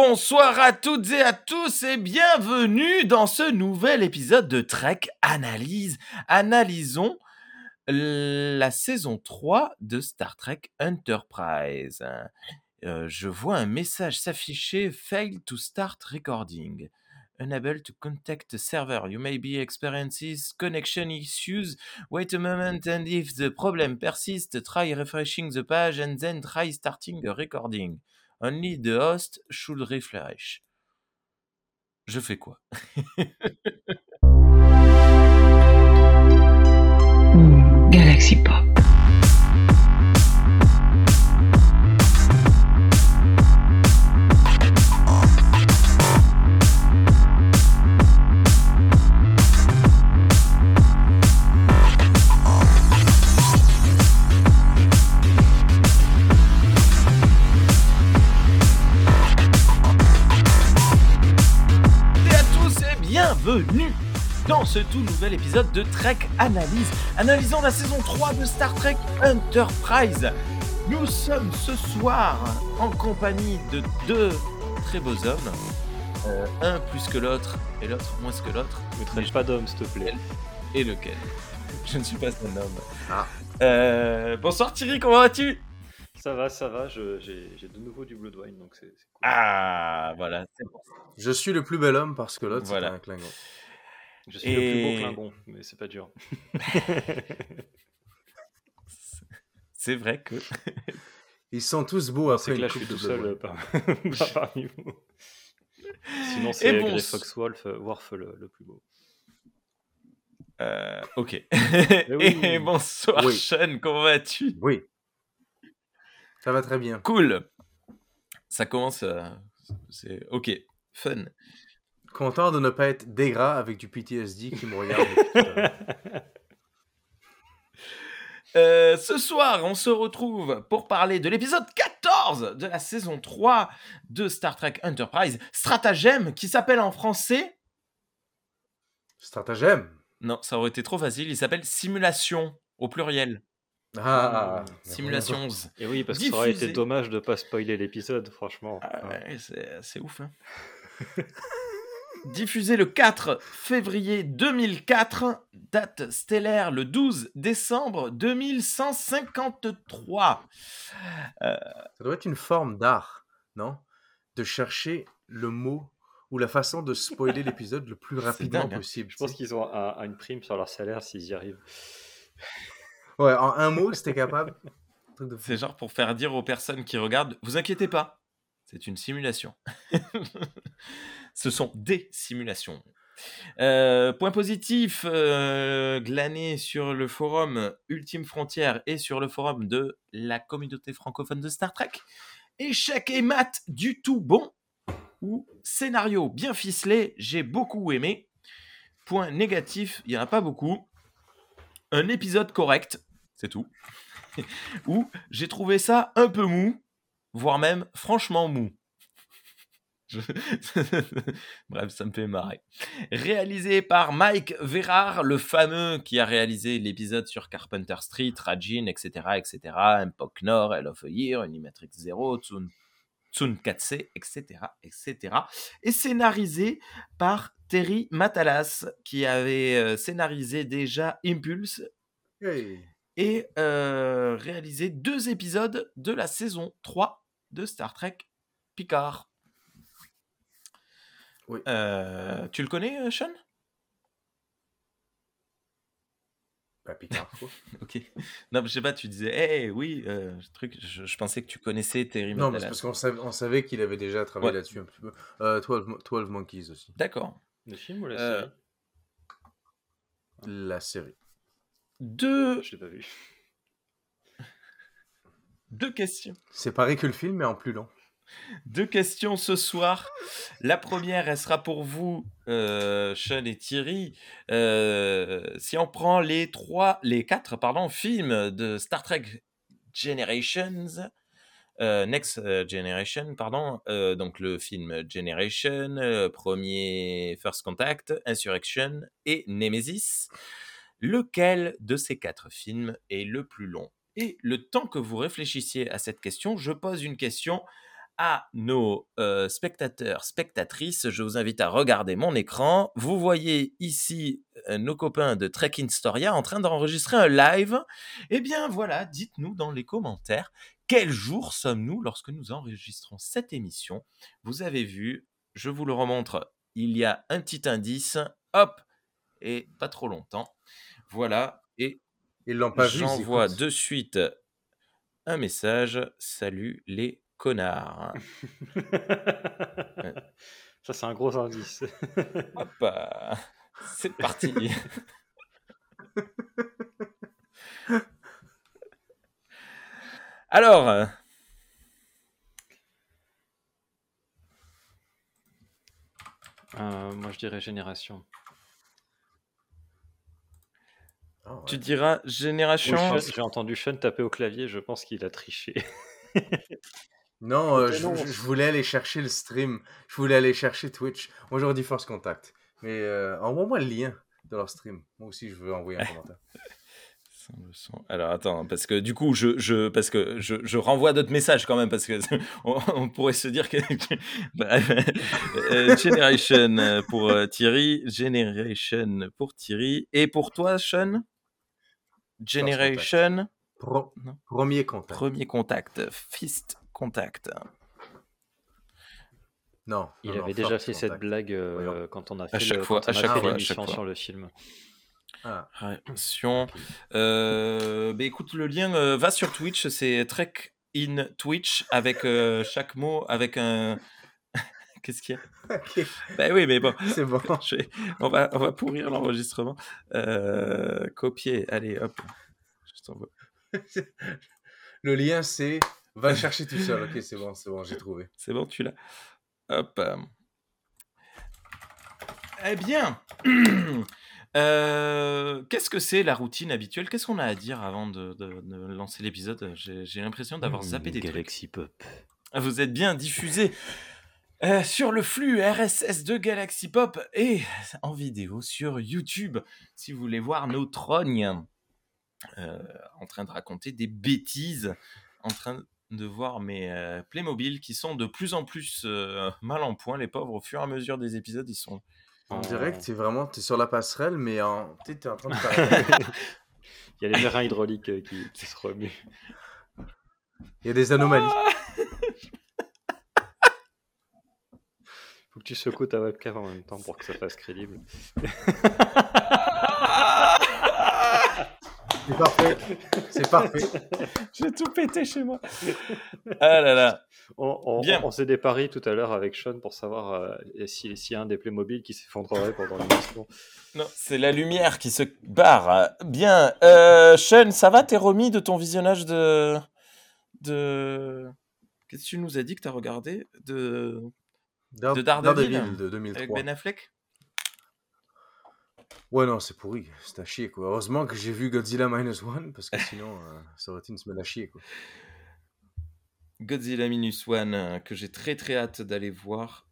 bonsoir à toutes et à tous et bienvenue dans ce nouvel épisode de Trek Analyse. Analysons la saison 3 de Star Trek Enterprise. Euh, je vois un message s'afficher Fail to start recording. Unable to contact the server. You may be experiencing connection issues. Wait a moment and if the problem persists, try refreshing the page and then try starting a recording. Only the host should refresh. Je fais quoi? Galaxy Pop. Dans ce tout nouvel épisode de Trek Analyse. Analysant la saison 3 de Star Trek Enterprise. Nous sommes ce soir en compagnie de deux très beaux hommes. Euh, un plus que l'autre et l'autre moins que l'autre. Ne traite pas d'homme, s'il te plaît. Et lequel Je ne suis pas un homme. Ah. Euh, bonsoir Thierry, comment vas-tu? Ça va, ça va, j'ai de nouveau du Bloodwine, donc c'est cool. Ah, voilà, c'est bon. Je suis le plus bel homme parce que l'autre, Voilà. c'est un Klingon. Je suis le plus beau Klingon, mais c'est pas dur. C'est vrai que. Ils sont tous beaux après c'est que là, je suis tout seul euh, par- par- parmi vous. Sinon, c'est bon, Grey c- Foxwolf, euh, Worf le, le plus beau. Euh, ok. oui. Et bonsoir Oui. Sean, comment vas-tu? Oui. Ça va très bien. Cool. Ça commence. euh, C'est ok. Fun. Content de ne pas être dégras avec du PTSD qui me regarde. Euh, ce soir, on se retrouve pour parler de l'épisode 14 de la saison 3 de Star Trek Enterprise, Stratagème, qui s'appelle en français. Stratagème. Non, ça aurait été trop facile. Il s'appelle Simulation au pluriel. Ah. Simulations. Et oui, parce que ça aurait été dommage de pas spoiler l'épisode, franchement. Ah ouais, c'est ouf. hein. Diffusé le 4 février 2004, date stellaire le 12 décembre 2153. Ça doit être une forme d'art, non? De chercher le mot ou la façon de spoiler l'épisode le plus rapidement dingue, hein. possible. Je pense qu'ils ont un- un- une prime sur leur salaire s'ils y arrivent. Ouais, en un mot, c'était capable. C'est genre pour faire dire aux personnes qui regardent, vous inquiétez pas, c'est une simulation. Ce sont des simulations. Euh, point positif, euh, glané sur le forum Ultime Frontière et sur le forum de la communauté francophone de Star Trek. Échec et mat du tout bon ou scénario bien ficelé, j'ai beaucoup aimé. Point négatif, il n'y en a pas beaucoup. Un épisode correct, c'est tout. Ou j'ai trouvé ça un peu mou, voire même franchement mou. Je- Bref, ça me fait marrer. Réalisé par Mike Verrar, le fameux qui a réalisé l'épisode sur Carpenter Street, Rajin, etc., etc., Empok Nord, Hell of a Year, Unimatrix Zero, Tsun, Tsunkatse, etc., etc. Et scénarisé par Terry Matalas, qui avait euh, scénarisé déjà Impulse Hey. et euh, réalisé deux épisodes de la saison 3 de Star Trek Picard. Oui. Euh, tu le connais, euh, Sean? Bah, Picard, quoi. Ok. Non, mais je sais pas, tu disais, eh oui, euh, truc, je, je pensais que tu connaissais Terry Non, mais c'est parce qu'on savait, on savait qu'il avait déjà travaillé Ouais. là-dessus un petit peu. Euh, 12, Mo- 12 Monkeys aussi. D'accord. Le film ou la Euh, série? La série. Deux, Je l'ai pas vu. deux questions. C'est pareil que le film, mais en plus long. Deux questions ce soir. La première, elle sera pour vous, euh, Sean et Thierry. Euh, si on prend les trois, les quatre, pardon, films de Star Trek Generations, euh, Next euh, Generation, pardon, donc le film Generation, premier First Contact, Insurrection et Nemesis. Lequel de ces quatre films est le plus long? Et le temps que vous réfléchissiez à cette question, je pose une question à nos euh, spectateurs, spectatrices, je vous invite à regarder mon écran. Vous voyez ici euh, nos copains de Trek in Storia en train d'enregistrer un live. Eh bien voilà, dites-nous dans les commentaires quel jour sommes-nous lorsque nous enregistrons cette émission? Vous avez vu, je vous le remontre, il y a un petit indice, hop, et pas trop longtemps. Voilà, et j'envoie de suite un message. Salut les connards. Ça, c'est un gros indice. Hop, euh, c'est parti. Alors, euh, Euh, moi, je dirais génération. Ah ouais. tu diras génération. J'ai entendu Sean taper au clavier, je pense qu'il a triché. Non, euh, je, non. je- je voulais aller chercher le stream. Je voulais aller chercher Twitch. Moi, j'aurais dit Force Contact. Mais euh, envoie-moi le lien de leur stream. Moi aussi, je veux envoyer un commentaire. Alors attends, parce que du coup, je, je, parce que je, je renvoie d'autres messages quand même, parce que on, on pourrait se dire que bah, euh, Generation pour euh, Thierry, Generation pour Thierry, et pour toi, Sean, Generation, Pro- premier contact. premier contact, fist contact. Non. Il non, non, avait déjà fait cette blague euh, quand on a fait, chaque le- fois, quand on à a chaque fait fois, à chaque fois. sur le film. Ah, Réaction. Euh, bah, écoute, le lien euh, va sur Twitch, c'est Trek in Twitch avec euh, chaque mot avec un. Qu'est-ce qu'il y a? Ok, Bah oui, mais bon. c'est bon. Je vais- on, va, on va pourrir l'enregistrement. Euh, copier, allez, hop. Je t'envoie. le lien, c'est. Va le chercher tout seul. Ok, c'est bon, c'est bon, j'ai trouvé. C'est bon, tu l'as Hop. euh. Eh bien, euh, qu'est-ce que c'est la routine habituelle? Qu'est-ce qu'on a à dire avant de, de- de lancer l'épisode? J'ai j'ai l'impression d'avoir zappé des trucs. Galaxy Pop. Vous êtes bien diffusé euh, sur le flux RSS de Galaxy Pop et en vidéo sur YouTube si vous voulez voir nos trognes euh, en train de raconter des bêtises, en train de voir mes euh, Playmobil qui sont de plus en plus euh, mal en point. Les pauvres, au fur et à mesure des épisodes, ils sont. En direct, t'es vraiment t'es sur la passerelle, mais en... t'es en train de faire. Il y a les vérins hydrauliques euh, qui, qui se remuent. Il y a des anomalies. Faut que tu secoues ta webcam en même temps pour que ça fasse crédible. C'est parfait. C'est parfait. J'ai tout pété chez moi. Ah là là. On, on- Bien. on s'est des paris tout à l'heure avec Sean pour savoir euh, si- s'il y a un des Playmobil qui s'effondrerait pendant l'émission. Non, c'est la lumière qui se barre. Bien. Euh, Sean, ça va T'es remis de ton visionnage de. de... Qu'est-ce que tu nous as dit que t'as regardé? De... De Daredevil, Daredevil de avec 2003. Ben Affleck? Ouais, non, c'est pourri. C'est à chier, quoi. Heureusement que j'ai vu Godzilla Minus One, parce que sinon, euh, ça aurait été une semaine à chier, quoi. Godzilla Minus One, euh, que j'ai très très hâte d'aller voir,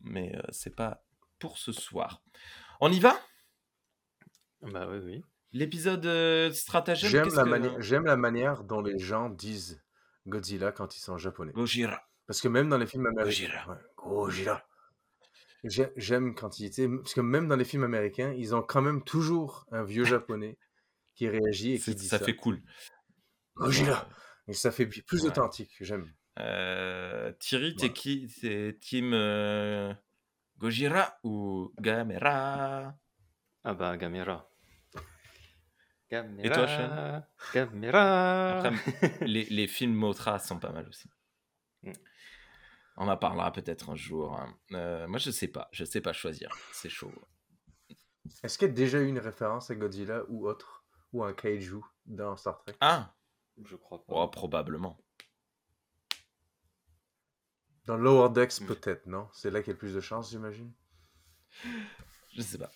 mais euh, c'est pas pour ce soir. On y va? Bah oui, oui. L'épisode euh, stratagème J'aime la, que- mani- j'aime la manière dont les gens disent Godzilla quand ils sont japonais. Gojira. Parce que même dans les films américains. Gojira. Ouais, Gojira. J'ai- J'aime quand il était. Parce que même dans les films américains, ils ont quand même toujours un vieux japonais qui réagit et qui C'est- dit ça ça. fait cool. Gojira. Et ça fait plus Ouais. authentique. J'aime. Euh, Thierry, t'es qui? T'es team euh, Gojira ou Gamera? Ah bah, Gamera. Gamera. Et toi, Sean? Gamera. Après, les, les films Motra sont pas mal aussi. Mm. On en parlera peut-être un jour. hein. Euh, moi, je sais pas. Je sais pas choisir. C'est chaud. Est-ce qu'il y a déjà eu une référence à Godzilla ou autre Ou un kaiju dans Star Trek? Ah, Je crois pas. oh, probablement. Dans Lower Decks, peut-être, non? C'est là qu'il y a le plus de chance, j'imagine Je sais pas.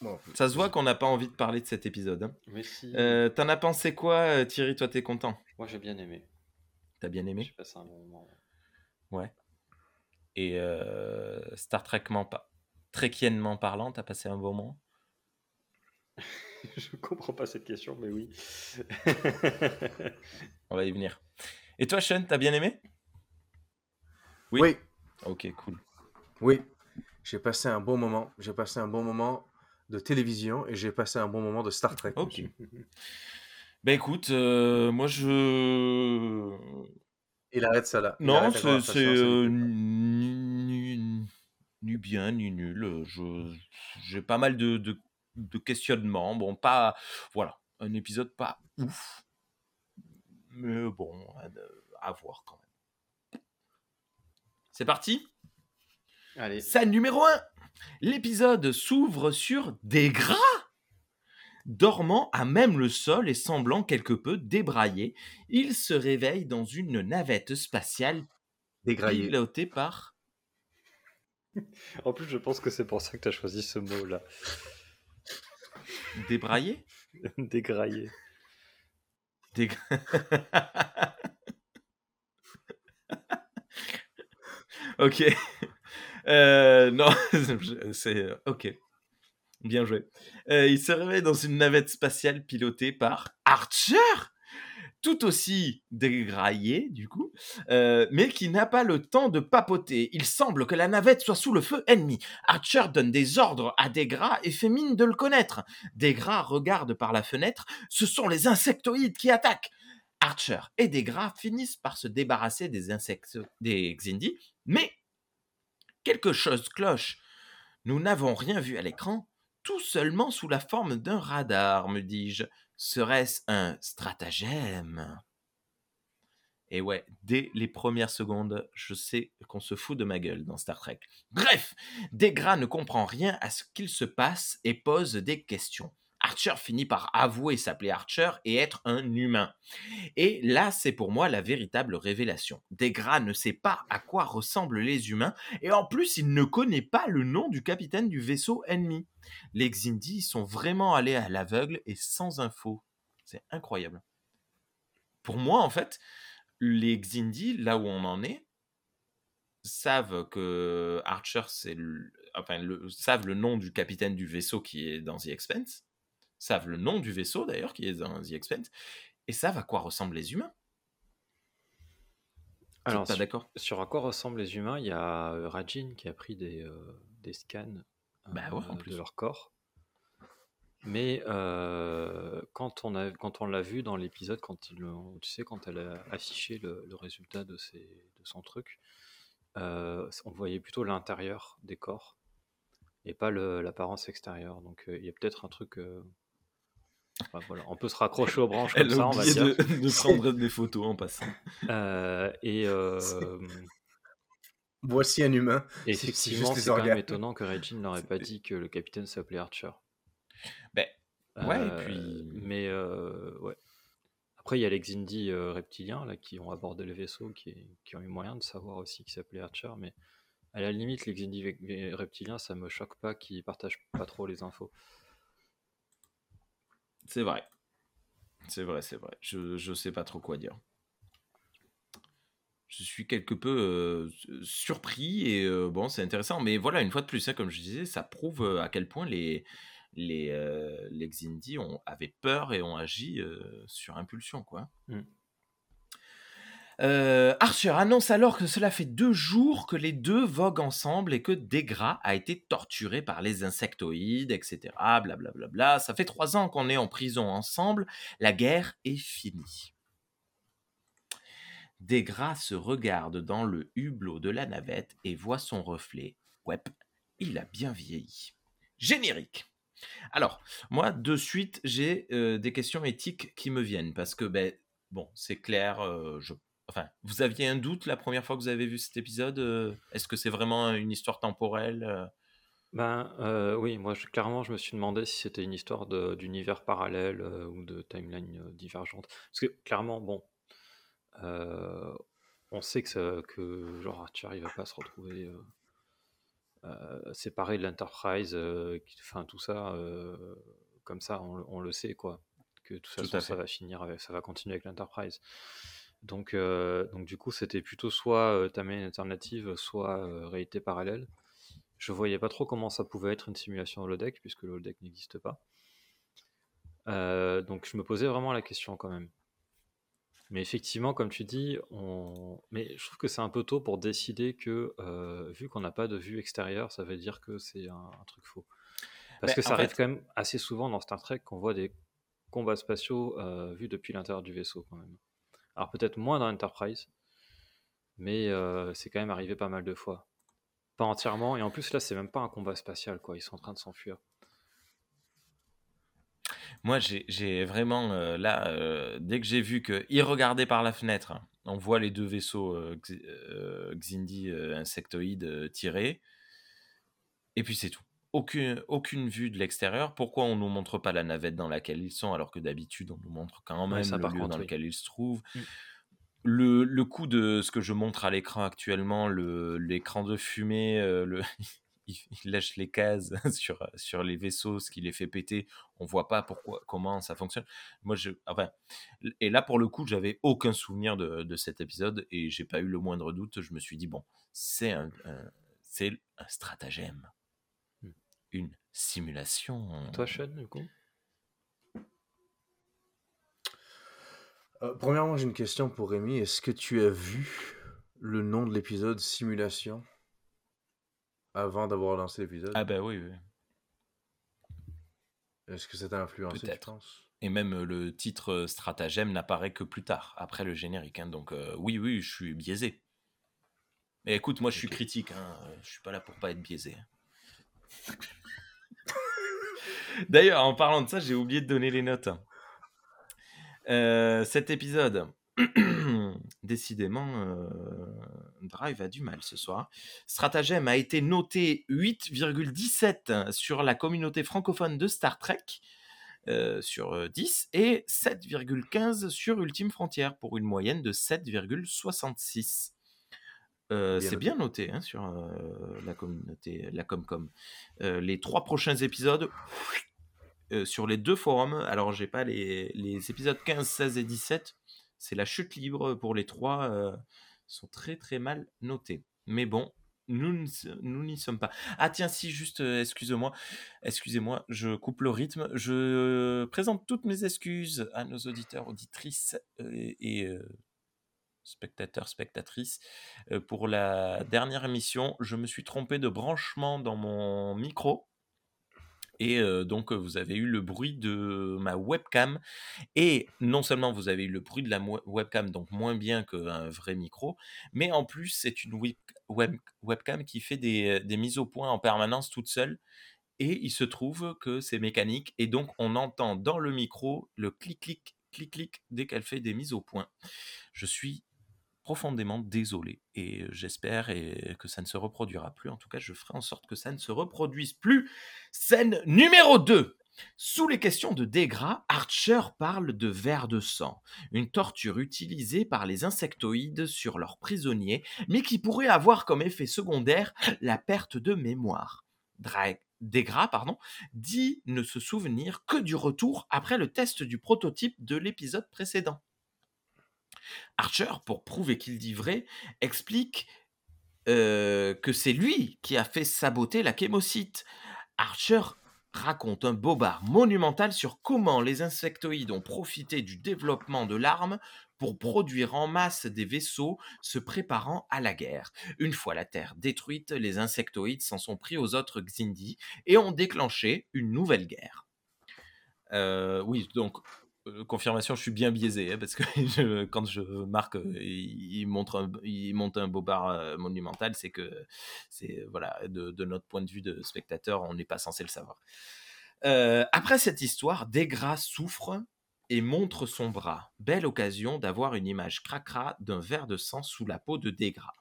Bon, Ça se voit qu'on n'a pas envie de parler de cet épisode. hein. Mais si. Euh, T'en as pensé quoi, euh, Thierry? Toi, t'es content? Moi, j'ai bien aimé. T'as bien aimé? J'ai passé un bon moment. Ouais. Et euh, Star Trekment pas. Trekiennement parlant, t'as passé un bon moment? Je comprends pas cette question, mais oui. On va y venir. Et toi, Sean, t'as bien aimé? Oui. Oui, Ok, cool. oui. J'ai passé un bon moment. J'ai passé un bon moment de télévision et j'ai passé un bon moment de Star Trek. Ok. Ben écoute, euh, moi je. Il arrête ça là. Non, c'est euh, ni, bien ni nul. Je j'ai pas mal de, de, de questionnements. Bon, pas voilà, un épisode pas ouf, mais bon, à, à voir quand même. C'est parti. Allez, Scène numéro 1 L'épisode s'ouvre sur des gras Dormant à même le sol et semblant quelque peu débraillé, il se réveille dans une navette spatiale Dégraillé. pilotée par... en plus, je pense que c'est pour ça que tu as choisi ce mot-là. Débraillé? Dégraillé. Dég- ok. Euh, non, c'est... Ok. Bien joué. Euh, il se réveille dans une navette spatiale pilotée par Archer tout aussi dégraillé, du coup, euh, mais qui n'a pas le temps de papoter. Il semble que la navette soit sous le feu ennemi. Archer donne des ordres à Degra et fait mine de le connaître. Degra regarde par la fenêtre. Ce sont les insectoïdes qui attaquent. Archer et Degra finissent par se débarrasser des insectes, des Xindi, mais quelque chose cloche. Nous n'avons rien vu à l'écran, tout seulement sous la forme d'un radar, me dis-je. Serait-ce un stratagème? Et ouais, dès les premières secondes, je sais qu'on se fout de ma gueule dans Star Trek. Bref, Degra ne comprend rien à ce qu'il se passe et pose des questions. Archer finit par avouer s'appeler Archer et être un humain. Et là, c'est pour moi la véritable révélation. Degra ne sait pas à quoi ressemblent les humains et en plus, il ne connaît pas le nom du capitaine du vaisseau ennemi. Les Xindi sont vraiment allés à l'aveugle et sans info. C'est incroyable. Pour moi, en fait, les Xindi, là où on en est, savent que Archer, c'est le... Enfin, savent le nom du capitaine du vaisseau qui est dans The Expanse, savent le nom du vaisseau d'ailleurs qui est dans The Expanse, et savent à quoi ressemblent les humains. Alors, pas sur, d'accord? sur à quoi ressemblent les humains, il y a euh, Rajin qui a pris des, euh, des scans Bah ouais, en euh, plus. de leur corps. Mais euh, quand on a, quand on l'a vu dans l'épisode, quand tu sais, quand elle a affiché le, le résultat de, ses, de son truc, on voyait plutôt l'intérieur des corps et pas l'apparence extérieure. Donc il y a peut-être un truc. Enfin, voilà, on peut se raccrocher aux branches comme Elle ça, on va dire. de, de prendre des photos en passant. Euh, et euh, Voici un humain. effectivement, c'est quand même étonnant que Regine n'aurait pas dit que le capitaine s'appelait Archer. Ben, ouais, et Euh, puis... Mais euh, ouais. Après, il y a les Xindi euh, reptiliens là, qui ont abordé le vaisseau, qui, qui ont eu moyen de savoir aussi qu'il s'appelait Archer. Mais à la limite, les Xindi reptiliens, ça me choque pas qu'ils partagent pas trop les infos. C'est vrai. C'est vrai, c'est vrai. Je, je sais pas trop quoi dire. Je suis quelque peu euh, surpris et euh, bon, c'est intéressant. Mais voilà, une fois de plus, hein, comme je disais, ça prouve euh, à quel point les, les, Xindi ont, avaient peur et ont agi sur impulsion, quoi. Mm. Euh, Archer annonce alors que cela fait deux jours que les deux voguent ensemble et que Degra a été torturé par les insectoïdes, etc. Blablabla. Bla, bla, bla. Ça fait trois ans qu'on est en prison ensemble. La guerre est finie. Degra se regarde dans le hublot de la navette et voit son reflet. Ouais, il a bien vieilli. Générique. Alors, moi, de suite, j'ai euh, des questions éthiques qui me viennent parce que, ben, bon, c'est clair, euh, je Enfin, vous aviez un doute la première fois que vous avez vu cet épisode euh, Est-ce que c'est vraiment une histoire temporelle euh? Ben euh, oui, moi je- clairement je me suis demandé si c'était une histoire d'univers parallèle euh, ou de timeline euh, divergente. Parce que clairement, bon, on sait que, ça- que genre Archer il va pas se retrouver séparé de l'Enterprise, enfin tout ça, comme ça, on, le- on le sait quoi. Que de toute Tout façon ça va finir avec, ça va continuer avec l'Enterprise. Donc, euh, donc du coup c'était plutôt soit euh, timeline alternative, soit euh, réalité parallèle. Je voyais pas trop comment ça pouvait être une simulation holodeck, puisque le holodeck n'existe pas. Euh, donc je me posais vraiment la question quand même. Mais effectivement, comme tu dis, on... mais je trouve que c'est un peu tôt pour décider que, vu qu'on n'a pas de vue extérieure, ça veut dire que c'est un, truc faux. Parce Ben, que ça arrive quand même assez souvent dans Star Trek qu'on voit des combats spatiaux vus depuis l'intérieur du vaisseau quand même. Alors peut-être moins dans Enterprise, mais euh, c'est quand même arrivé pas mal de fois. Pas entièrement, et en plus là, c'est même pas un combat spatial, quoi. Ils sont en train de s'enfuir. moi, j'ai vraiment, euh, là, euh, dès que j'ai vu qu'il regardait par la fenêtre, hein, on voit les deux vaisseaux Xindi insectoïdes tirés, et puis c'est tout. Aucune, aucune vue de l'extérieur. Pourquoi on nous montre pas la navette dans laquelle ils sont, alors que d'habitude, on nous montre quand même ça le par lieu contre, dans oui. lequel ils se trouvent Mm. le, le coup de ce que je montre à l'écran actuellement, le- l'écran de fumée, euh, le, il, lâche les cases sur, sur les vaisseaux, ce qui les fait péter. On voit pas pourquoi, comment ça fonctionne. Moi, je, enfin, et là pour le coup, j'avais aucun souvenir de, de cet épisode et j'ai pas eu le moindre doute. Je me suis dit bon, c'est un, un- c'est un stratagème. Une simulation. Toi, Sean, du coup? Euh, premièrement, j'ai une question pour Rémi. Est-ce que tu as vu le nom de l'épisode Simulation avant d'avoir lancé l'épisode? Ah bah oui, oui. Est-ce que ça t'a influencé, tu Peut-être. penses? Et même euh, le titre euh, stratagème n'apparaît que plus tard, après le générique. hein. Donc euh, oui, oui, je suis biaisé. Mais écoute, moi je suis critique, hein. je suis pas là pour pas être biaisé. D'ailleurs, en parlant de ça, j'ai oublié de donner les notes. Euh, cet épisode, décidément, euh, Drive a du mal ce soir. Stratagème a été noté 8,17 sur la communauté francophone de Star Trek euh, sur euh, 10 et 7,15 sur Ultime Frontière pour une moyenne de 7,66. Euh, c'est bien noté hein, sur euh, la communauté, la Comcom. Euh, les trois prochains épisodes sur les deux forums, alors j'ai pas les, les épisodes 15, 16 et 17, c'est la chute libre pour les trois, sont très très mal notés. Mais bon, nous n'y sommes pas. Ah tiens, si juste, excusez-moi, excusez-moi, je coupe le rythme. Je présente toutes mes excuses à nos auditeurs, auditrices et, spectateurs, spectatrices. Pour la dernière émission, je me suis trompé de branchement dans mon micro. Et donc, vous avez eu le bruit de ma webcam. Et non seulement vous avez eu le bruit de la webcam, donc moins bien qu'un vrai micro, mais en plus, c'est une web- webcam qui fait des, des mises au point en permanence toute seule. Et il se trouve que c'est mécanique. Et donc, on entend dans le micro le clic-clic, clic-clic dès qu'elle fait des mises au point. Je suis profondément désolé et j'espère que ça ne se reproduira plus. En tout cas, je ferai en sorte que ça ne se reproduise plus. Scène numéro 2. Sous les questions de dégras, Archer parle de vers de sang, une torture utilisée par les insectoïdes sur leurs prisonniers, mais qui pourrait avoir comme effet secondaire la perte de mémoire. Dra- Dégras, pardon, dit ne se souvenir que du retour après le test du prototype de l'épisode précédent. Archer, pour prouver qu'il dit vrai, explique euh, que c'est lui qui a fait saboter la chémocyte. Archer raconte un bobard monumental sur comment les insectoïdes ont profité du développement de l'arme pour produire en masse des vaisseaux se préparant à la guerre. Une fois la Terre détruite, les insectoïdes s'en sont pris aux autres Xindi et ont déclenché une nouvelle guerre. Euh, oui, donc confirmation, je suis bien biaisé hein, parce que je- quand je marque, euh, il, il montre un, monte un bobard euh, monumental, c'est que c'est voilà de, notre point de vue de spectateur, on n'est pas censé le savoir. Euh, après cette histoire, Degra souffre et montre son bras. Belle occasion d'avoir une image cracra d'un verre de sang sous la peau de Degra.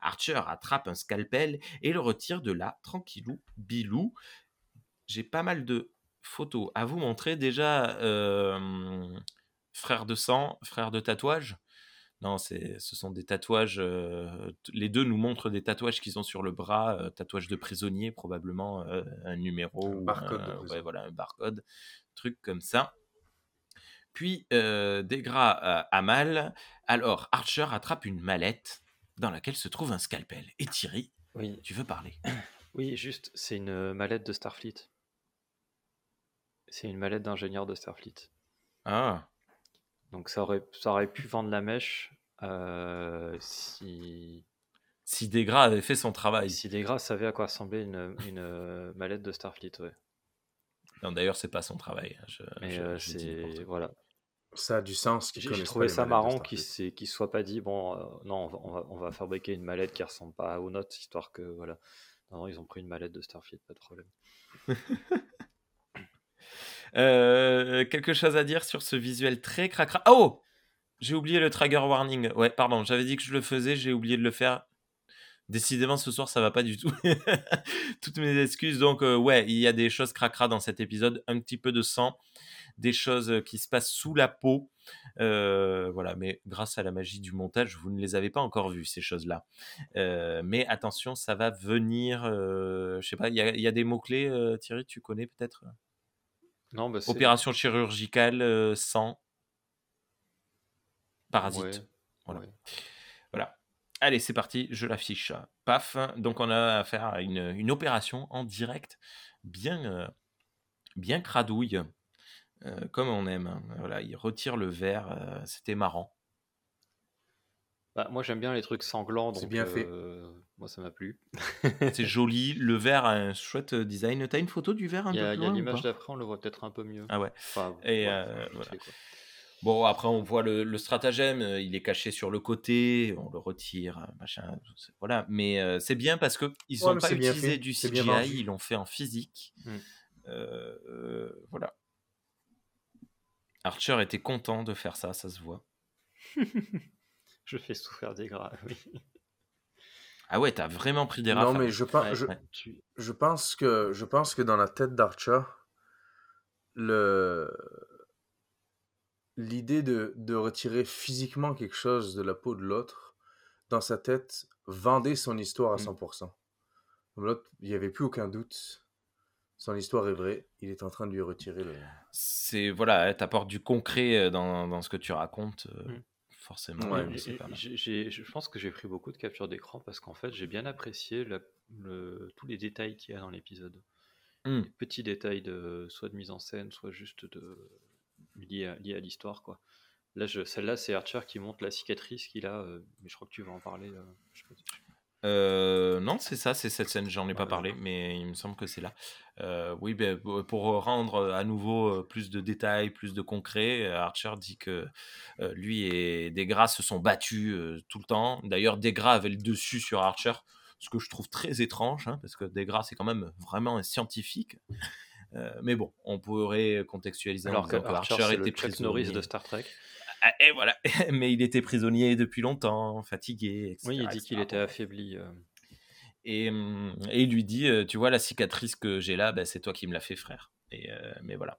Archer attrape un scalpel et le retire de là, tranquillou, bilou. J'ai pas mal de photos à vous montrer. Déjà, euh, frère de sang, frère de tatouage. Non, c'est, ce sont des tatouages. euh, les deux nous montrent des tatouages qu'ils ont sur le bras, euh, tatouage de prisonnier, probablement un numéro Un barcode ouais, voilà, un barcode, truc comme ça. Puis Degra a mal. Alors Archer attrape une mallette dans laquelle se trouve un scalpel. Et Thierry, Oui, tu veux parler? Oui, juste, c'est une mallette de Starfleet. C'est une mallette d'ingénieur de Starfleet. Ah, Donc ça aurait, ça aurait pu vendre la mèche euh, si. Si Degra avait fait son travail. Si Degra savait à quoi ressemblait une, une euh, mallette de Starfleet, ouais. Non, d'ailleurs, c'est pas son travail. hein, Je, Mais je- euh, je c'est voilà. Ça a du sens. J'ai trouvé ça marrant Starfleet. qu'il se soit pas dit bon euh, non on va, on va, on va fabriquer une mallette qui ressemble pas aux notes histoire que voilà. Non, non, ils ont pris une mallette de Starfleet, pas de problème. Euh, quelque chose à dire sur ce visuel très cracra. Oh J'ai oublié le trigger warning. Ouais, pardon, j'avais dit que je le faisais, j'ai oublié de le faire. Décidément, ce soir, ça va pas du tout. Toutes mes excuses. Donc, euh, ouais, il y a des choses cracra dans cet épisode. Un petit peu de sang, des choses qui se passent sous la peau. Euh, voilà, mais grâce à la magie du montage, vous ne les avez pas encore vues, ces choses-là. Mais attention, ça va venir. euh, je sais pas, il y, a- des mots-clés, Thierry, tu connais peut-être Non, bah, c'est- Opération chirurgicale, euh, sang, parasite. Ouais, Voilà. ouais. Voilà. Allez, c'est parti, je l'affiche. Paf. Donc, on a affaire à une, une opération en direct, bien, euh, bien cradouille, euh, comme on aime. Voilà, il retire le verre, euh, c'était marrant. Bah, moi j'aime bien les trucs sanglants, C'est donc bien fait. Euh, moi ça m'a plu. C'est joli, le verre a un chouette design. T'as une photo du verre un Il y peu a, plus il y a loin ou l'image d'après, on le voit peut-être un peu mieux. Ah ouais. Enfin, Et, ouais, euh, voilà. quoi. Bon, après, on voit le, le stratagème, euh, il est caché sur le côté, on le retire, euh, machin, voilà. Mais euh, c'est bien parce qu'ils Ouais, n'ont pas utilisé du CGI, ils l'ont fait en physique. Mm. Euh, euh, voilà. Archer était content de faire ça, ça se voit. Je fais souffrir des gras, oui. Ah ouais, t'as vraiment pris des Non, rafales. mais je, pense Ouais, je, ouais. tu- je pense que je pense que dans la tête d'Archer, le l'idée de, de retirer physiquement quelque chose de la peau de l'autre, dans sa tête, vendait son histoire à Mm. 100%. Comme l'autre, il n'y avait plus aucun doute. Son histoire est vraie. Il est en train de lui retirer le. C'est, voilà, t'apportes du concret euh, dans, dans ce que tu racontes, euh, Mm. Forcément. Ouais, je pense que j'ai pris beaucoup de captures d'écran parce qu'en fait, j'ai bien apprécié la- le- tous les détails qu'il y a dans l'épisode. Mm. Les petits détails de soit de mise en scène, soit juste de liés à, l'histoire, quoi. Là, je- celle-là, c'est Archer qui montre la cicatrice qu'il a, euh, mais je crois que tu vas en parler. euh, je sais pas- je. Euh, non, c'est ça, c'est cette scène, j'en ai pas parlé, mais il me semble que c'est là. Euh, oui, ben, pour rendre à nouveau plus de détails, plus de concret, euh, Archer dit que euh, lui et Degra se sont battus tout le temps. D'ailleurs, Degra avait le dessus sur Archer, ce que je trouve très étrange, hein, parce que Degra, c'est quand même vraiment un scientifique. Mais bon, on pourrait contextualiser Alors que Archer, était le Chuck Norris de Star Trek. Et voilà, mais il était prisonnier depuis longtemps, fatigué, etc. Oui, il dit qu'il était affaibli. euh. Et, hum, et il lui dit, euh, tu vois, la cicatrice que j'ai là, ben, c'est toi qui me l'as fait, frère. Et, euh, mais voilà.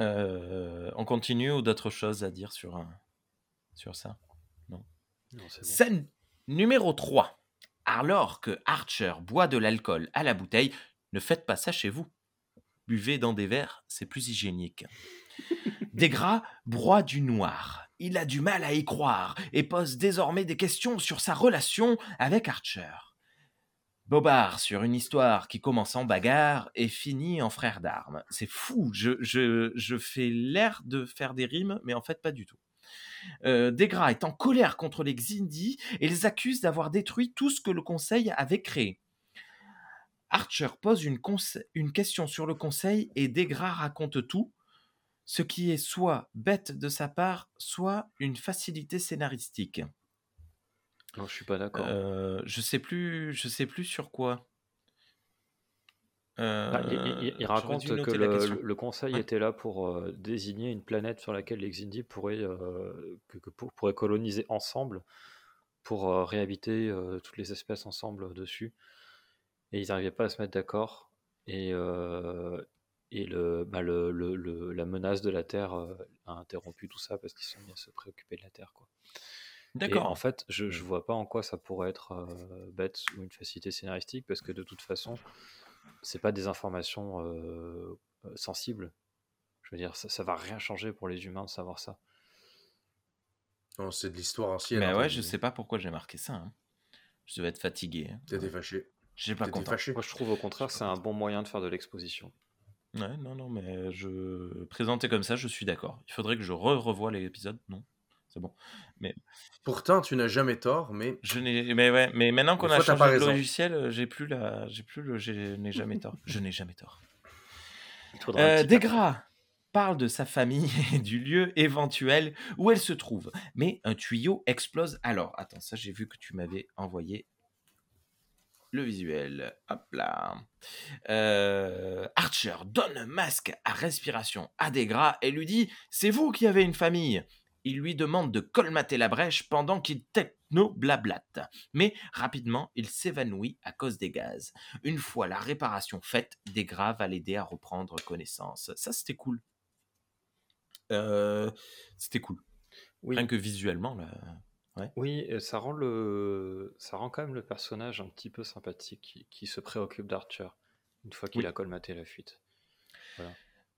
Euh, on continue ou d'autres choses à dire sur, sur ça? Non, bon. Scène numéro 3. Alors que Archer boit de l'alcool à la bouteille, ne faites pas ça chez vous. Buvez dans des verres, c'est plus hygiénique. Degra broie du noir. Il a du mal à y croire et pose désormais des questions sur sa relation avec Archer. Bobard sur une histoire qui commence en bagarre et finit en frère d'armes. C'est fou, je, fais l'air de faire des rimes, mais en fait pas du tout. Euh, Degra est en colère contre les Xindi et les accuse d'avoir détruit tout ce que le Conseil avait créé. Archer pose une, une question sur le Conseil et Degra raconte tout, ce qui est soit bête de sa part, soit une facilité scénaristique. Non, je suis pas d'accord. Euh, je sais plus, je sais plus sur quoi. Ah, il, Euh, raconte que le, conseil Ouais. était là pour euh, désigner une planète sur laquelle les Xindi pourraient, euh, que, que pour- pourraient coloniser ensemble pour euh, réhabiter euh, toutes les espèces ensemble dessus. Et ils n'arrivaient pas à se mettre d'accord. Et, euh, et le, bah, le- le- le- la menace de la Terre euh, a interrompu tout ça parce qu'ils sont mis à se préoccuper de la Terre. Quoi. D'accord. en fait, je ne vois pas en quoi ça pourrait être euh, bête ou une facilité scénaristique parce que de toute façon, c'est pas des informations euh, sensibles. Je veux dire, ça, ça va rien changer pour les humains de savoir ça. Non, c'est de l'histoire ancienne. Mais entre ouais, je sais pas pourquoi j'ai marqué ça. hein. Je devais être fatigué. hein. T'étais fâché. J'ai pas content. fâché. Moi, je trouve au contraire, c'est un bon moyen de faire de l'exposition. Ouais, non, non, mais je présenté comme ça, je suis d'accord. Il faudrait que je re revoie l'épisode, non? C'est bon. Mais Pourtant, tu n'as jamais tort, mais je n'ai mais ouais, mais maintenant qu'on Des a fois, t'as changé de raison. logiciel, heu, j'ai plus la j'ai plus le je n'ai jamais tort. Je n'ai jamais tort. Il te faudra un Euh, petit Desgras parle de sa famille et du lieu éventuel où elle se trouve. Mais un tuyau explose alors. Attends, ça j'ai vu que tu m'avais envoyé le visuel. Hop là. Euh, Archer donne un masque à respiration à Desgras et lui dit C'est vous qui avez une famille. Il lui demande de colmater la brèche pendant qu'il techno-blablate. Mais rapidement, il s'évanouit à cause des gaz. Une fois la réparation faite, Desgras va l'aider à reprendre connaissance. Ça, c'était cool. Euh, c'était cool. Oui. Rien que visuellement, là. Oui, et ça rend le, ça rend quand même le personnage un petit peu sympathique qui, qui se préoccupe d'Archer une fois qu'il Oui. a colmaté la fuite. Voilà.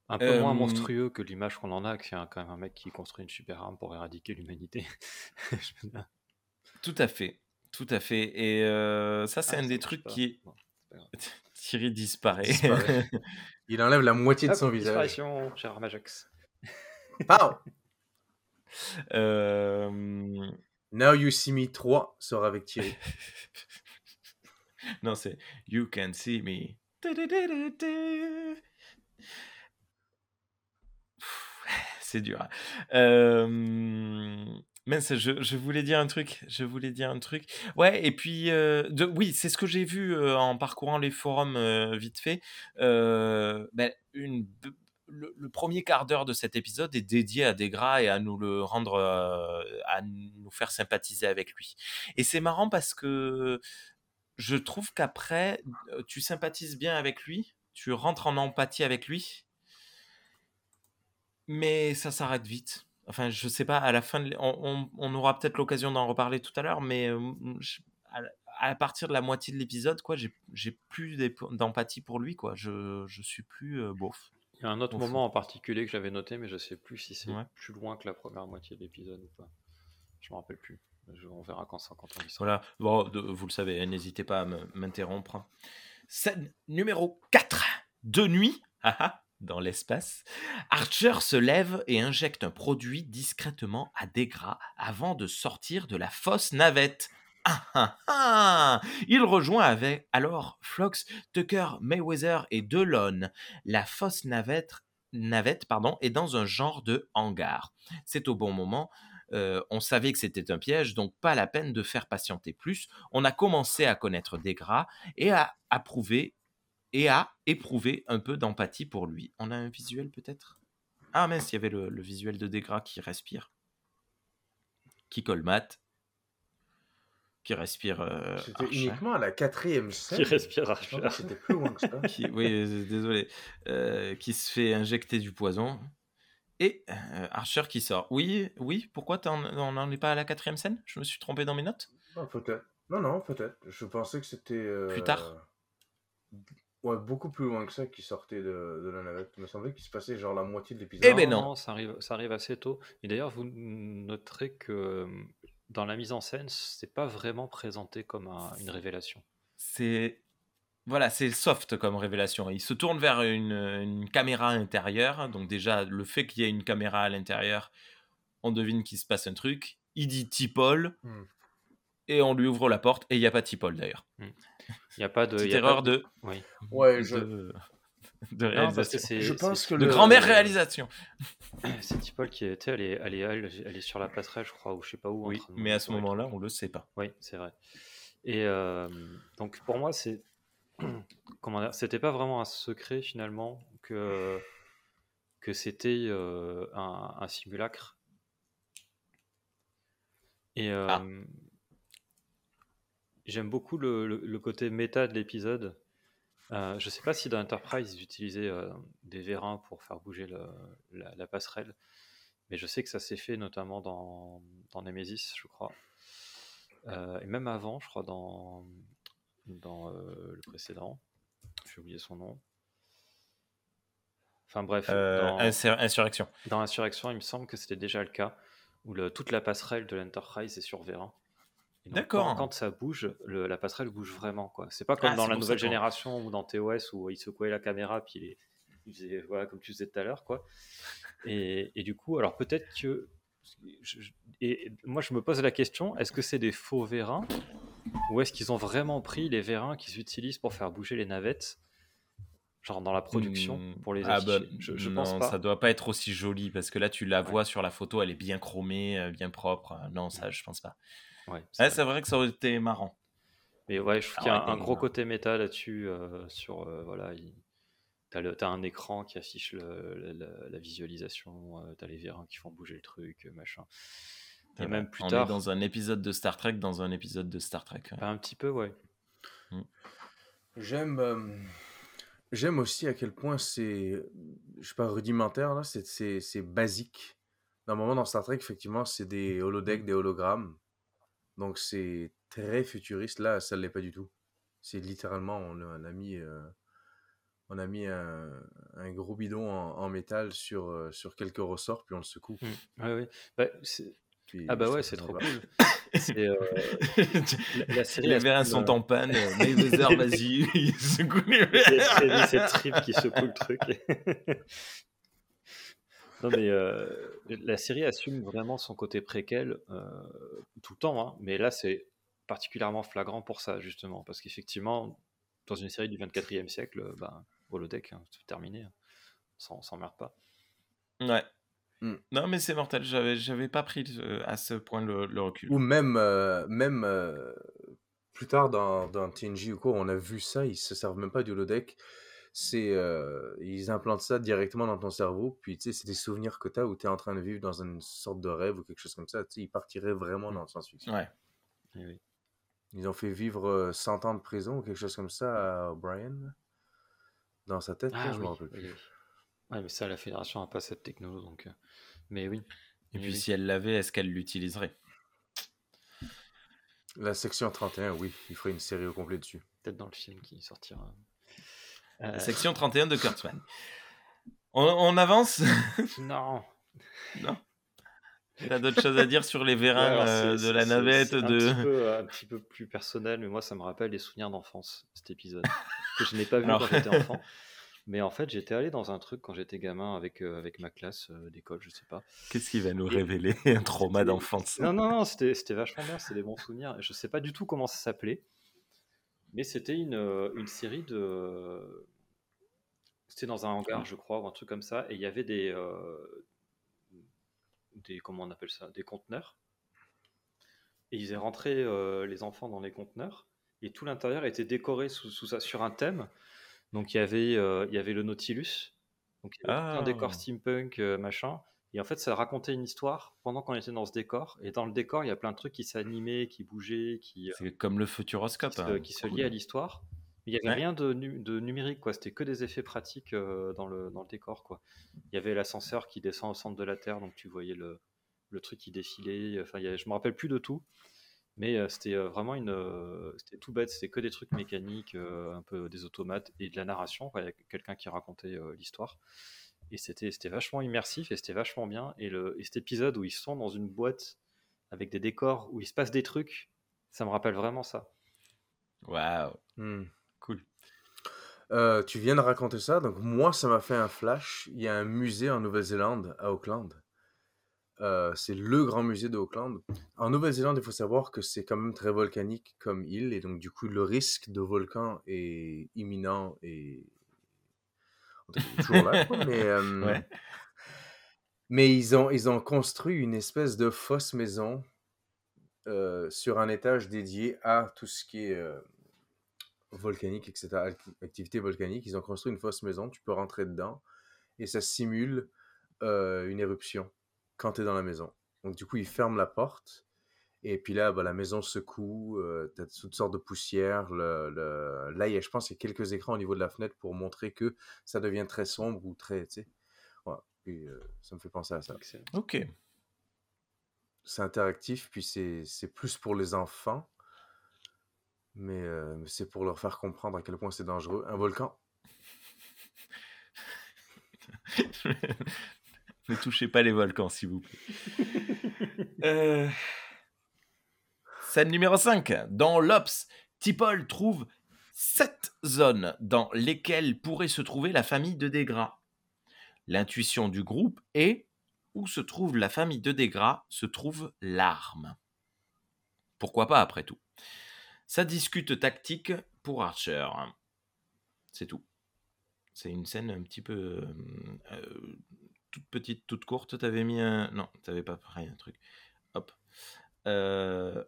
Un peu moins monstrueux que l'image qu'on en a, que c'est un- quand même un mec qui construit une super arme pour éradiquer l'humanité. Tout à fait. Tout à fait. Et euh, ça, c'est Ah, un ça des trucs pas. qui est. Thierry disparaît. Disparaît. il enlève la moitié de Hop, son visage. disparition, Gérard Majax. Pow! Euh, Now You See Me 3 sort avec Thierry. non, c'est You Can See Me. C'est dur. hein. Euh, mince, je, je voulais dire un truc. Je voulais dire un truc. Ouais, et puis, euh, de, oui, c'est ce que j'ai vu euh, en parcourant les forums vite fait. Ben, une, le, premier quart d'heure de cet épisode est dédié à Desgras et à nous le rendre, euh, à nous faire sympathiser avec lui. Et c'est marrant parce que je trouve qu'après, euh, tu sympathises bien avec lui, tu rentres en empathie avec lui, mais ça s'arrête vite. Enfin, je sais pas, à la fin, on, aura peut-être l'occasion d'en reparler tout à l'heure, mais euh, à, partir de la moitié de l'épisode, quoi, j'ai plus d'empathie pour lui, quoi. Je, je suis plus euh, beauf. Il y a un autre moment en particulier que j'avais noté, mais je sais plus si c'est Ouais. plus loin que la première moitié de l'épisode ou pas. Je me rappelle plus. Je- on verra quand, ça- quand on y sera. Voilà, bon, de- vous le savez, n'hésitez pas à m'interrompre. Scène numéro 4. De nuit, haha, dans l'espace, Archer se lève et injecte un produit discrètement à Desgras avant de sortir de la fausse navette. Il rejoint avec alors Flox, Tucker, Mayweather et Delon. La fausse navette, navette pardon, est dans un genre de hangar. C'est au bon moment. Euh, on savait que c'était un piège, donc pas la peine de faire patienter plus. On a commencé à connaître Desgras et à approuver et à éprouver un peu d'empathie pour lui. On a un visuel peut-être? Ah mince, il y avait le, le visuel de Desgras qui respire, qui colmate, qui respire. euh, C'était Archer. uniquement à la quatrième Qui scène. respire Je pensais Archer. C'était plus loin que ça. qui, oui, euh, désolé, euh, qui se fait injecter du poison. Et euh, Archer qui sort. Oui, oui, pourquoi t'en- on n'en est pas à la quatrième scène? Je me suis trompé dans mes notes? Non, peut-être. Non, non, peut-être. Je pensais que c'était. euh, Plus tard Ouais, beaucoup plus loin que ça qui sortait de, de la navette. Il me semblait qu'il se passait genre la moitié de l'épisode. Eh ben non. ça arrive, ça arrive assez tôt. Et d'ailleurs, vous noterez que euh, dans la mise en scène, c'est pas vraiment présenté comme un- une révélation. C'est voilà, c'est soft comme révélation. Il se tourne vers une, une caméra intérieure. Donc déjà, le fait qu'il y ait une caméra à l'intérieur, on devine qu'il se passe un truc. Il dit Tipol Hmm. et on lui ouvre la porte et il n'y a pas Tipol d'ailleurs. Il n'y a pas de. Petite il y a erreur pas de, Oui. Ouais, je, de, de Non, parce que réalisation. c'est. je pense que de le- grand-mère réalisation. C'est Tipol qui était, elle est, elle, est, elle, elle est sur la passerelle, je crois, ou je sais pas où. en Oui, mais à ce moment-là, on le sait pas. Oui, c'est vrai. Et euh, donc pour moi, c'est comment dire, c'était pas vraiment un secret finalement que que c'était euh, un, un simulacre. Et euh, Ah. j'aime beaucoup le, le- le côté méta de l'épisode. Euh, je sais pas si dans Enterprise ils utilisaient euh, des vérins pour faire bouger le- la, la passerelle, mais je sais que ça s'est fait notamment dans, dans Nemesis, je crois. Euh, et même avant, je crois, dans, dans le précédent. J'ai oublié son nom. Enfin bref, dans, insur- insurrection. dans Insurrection, il me semble que c'était déjà le cas, où le- toute la passerelle de l'Enterprise est sur vérin. D'accord. Quand, ça bouge, le- la passerelle bouge vraiment. quoi. C'est pas comme Ah, dans la nouvelle génération ou dans TOS où il secouait la caméra puis les, il faisait, voilà, comme tu disais tout à l'heure, quoi. Et, et, du coup, alors peut-être que. et moi, je me pose la question est-ce que c'est des faux vérins ou est-ce qu'ils ont vraiment pris les vérins qu'ils utilisent pour faire bouger les navettes Genre dans la production Hmm, pour les Ah bah, je, je non, pense pas. ça doit pas être aussi joli parce que là tu la Ouais. vois sur la photo, elle est bien chromée, euh, bien propre. Non, ça je pense pas. Ouais, c'est Ouais, vrai. c'est vrai que ça aurait été marrant. Mais ouais, je trouve qu'il y a un, gros côté méta là-dessus. euh, sur euh, voilà, il... t'as, le- t'as un écran qui affiche le- le- la, la visualisation, euh, t'as les vérins qui font bouger le truc, euh, machin. Et même plus On tard, est dans un épisode de Star Trek dans un épisode de Star Trek. ouais. bah, un petit peu, ouais. J'aime euh, j'aime aussi à quel point c'est, je sais pas, rudimentaire, là, c'est, c'est, c'est basique. Normalement, dans Star Trek, effectivement, c'est des holodecks, des hologrammes. Donc, c'est très futuriste. Là, ça ne l'est pas du tout. C'est littéralement, on a, on a mis, euh, on a mis un, un gros bidon en, en métal sur, euh, sur quelques ressorts, puis on le secoue. Mm. Ouais, ouais. Bah, c'est- Puis Ah bah ouais, c'est trop cool. C'est, euh, la, la série les s'appelle, sont en panne. Mayweather, vas-y, il secoue les c'est- verres. c'est- c'est Trip qui secoue le truc. non mais euh, la série assume vraiment son côté préquel euh, tout le temps, hein. mais là c'est particulièrement flagrant pour ça justement, parce qu'effectivement, dans une série du 24e siècle, euh, bah, holodeck, hein, c'est terminé, hein. on s'emmerde pas. Ouais. Mm. Non, mais c'est mortel. J'avais, j'avais pas pris euh, à ce point le, le recul. Ou même, euh, même euh, plus tard dans, dans TNG ou quoi, on a vu ça, ils se servent même pas du holodeck. C'est, euh, ils implantent ça directement dans ton cerveau, puis tu sais, c'est des souvenirs que tu as où tu es en train de vivre dans une sorte de rêve ou quelque chose comme ça. Tu sais, ils partiraient vraiment dans le science-fiction. Ouais. Oui. Ils ont fait vivre euh, 100 ans de prison ou quelque chose comme ça à O'Brien. Dans sa tête, là, Ah je oui, rappelle oui, plus. Ouais, mais ça, la fédération n'a pas cette techno, donc. euh, Mais oui. Et Oui, puis oui. si elle l'avait, est-ce qu'elle l'utiliserait? La section 31, oui, il ferait une série au complet dessus. Peut-être dans le film qui sortira. Euh, Section 31 de Kurtzman. On, on avance? Non. Non? T'as d'autres choses à dire sur les vérins Ouais, de la navette un de... petit, peu, un petit peu plus personnel, mais moi, ça me rappelle des souvenirs d'enfance, cet épisode. que je n'ai pas vu Alors- quand j'étais enfant. Mais en fait, j'étais allé dans un truc quand j'étais gamin avec, euh, avec ma classe euh, d'école, je sais pas. Qu'est-ce qui va nous Et- révéler Un trauma d'enfance? Non, non, non, c'était c'était vachement bien, c'était des bons souvenirs. Je sais pas du tout comment ça s'appelait, mais c'était une, euh, une série de. C'était dans un hangar, je crois, ou un truc comme ça, et il y avait des. euh, des comment on appelle ça Des conteneurs. Et ils faisaient rentrer euh, les enfants dans les conteneurs, et tout l'intérieur était décoré sous, sous sur un thème. Donc il y avait, euh, il y avait le Nautilus, donc il y avait un Ah. décor steampunk, machin. Et en fait, ça racontait une histoire pendant qu'on était dans ce décor. Et dans le décor, il y a plein de trucs qui s'animaient, qui bougeaient, qui, euh, C'est comme le futuroscope. qui se, hein. qui se Cool. liaient à l'histoire. Il n'y avait Ouais. rien de, nu- de numérique, quoi. C'était que des effets pratiques euh, dans, le, dans le décor, quoi. Il y avait l'ascenseur qui descend au centre de la Terre, donc tu voyais le, le truc qui défilait. Enfin, il y avait- je me rappelle plus de tout. Mais euh, c'était vraiment une. euh, c'était tout bête, c'était que des trucs mécaniques, un peu des automates et de la narration. quoi. Il y a quelqu'un qui racontait l'histoire. Et c'était c'était vachement immersif et c'était vachement bien. Et, le, et cet épisode où ils sont dans une boîte avec des décors, où il se passe des trucs, ça me rappelle vraiment ça. Waouh, Hmm. cool. Euh, tu viens de raconter ça, donc moi, ça m'a fait un flash. Il y a un musée en Nouvelle-Zélande, à Auckland. Euh, c'est le grand musée de Auckland. En Nouvelle-Zélande, il faut savoir que c'est quand même très volcanique comme île, et donc du coup, le risque de volcan est imminent et en tout cas, il est toujours là. quoi, mais, euh, Ouais. mais ils ont, ils ont construit une espèce de fausse maison euh, sur un étage dédié à tout ce qui est euh, volcanique, etc., acti- activité volcanique. Ils ont construit une fausse maison, tu peux rentrer dedans et ça simule une éruption quand tu es dans la maison. Donc du coup, ils ferment la porte et puis là, bah, la maison secoue, tu as toutes sortes de poussières. Le, le- Là, il y a, je pense qu'il y a quelques écrans au niveau de la fenêtre pour montrer que ça devient très sombre ou très... tu sais. Voilà. Puis, euh, ça me fait penser à ça. Excellent. Ok. C'est interactif, puis c'est c'est plus pour les enfants. Mais euh, mais c'est pour leur faire comprendre à quel point c'est dangereux. Un volcan, ne touchez pas les volcans, s'il vous plaît. Euh, Scène numéro 5. Dans l'Ops, Tipol trouve sept zones dans lesquelles pourrait se trouver la famille de Desgras. L'intuition du groupe est où se trouve la famille de Desgras se trouve l'arme. Pourquoi pas après tout? Ça discute tactique pour Archer. C'est tout. C'est une scène un petit peu euh, euh, toute petite, toute courte. T'avais mis un. Non, t'avais pas pris un truc. Hop. Euh,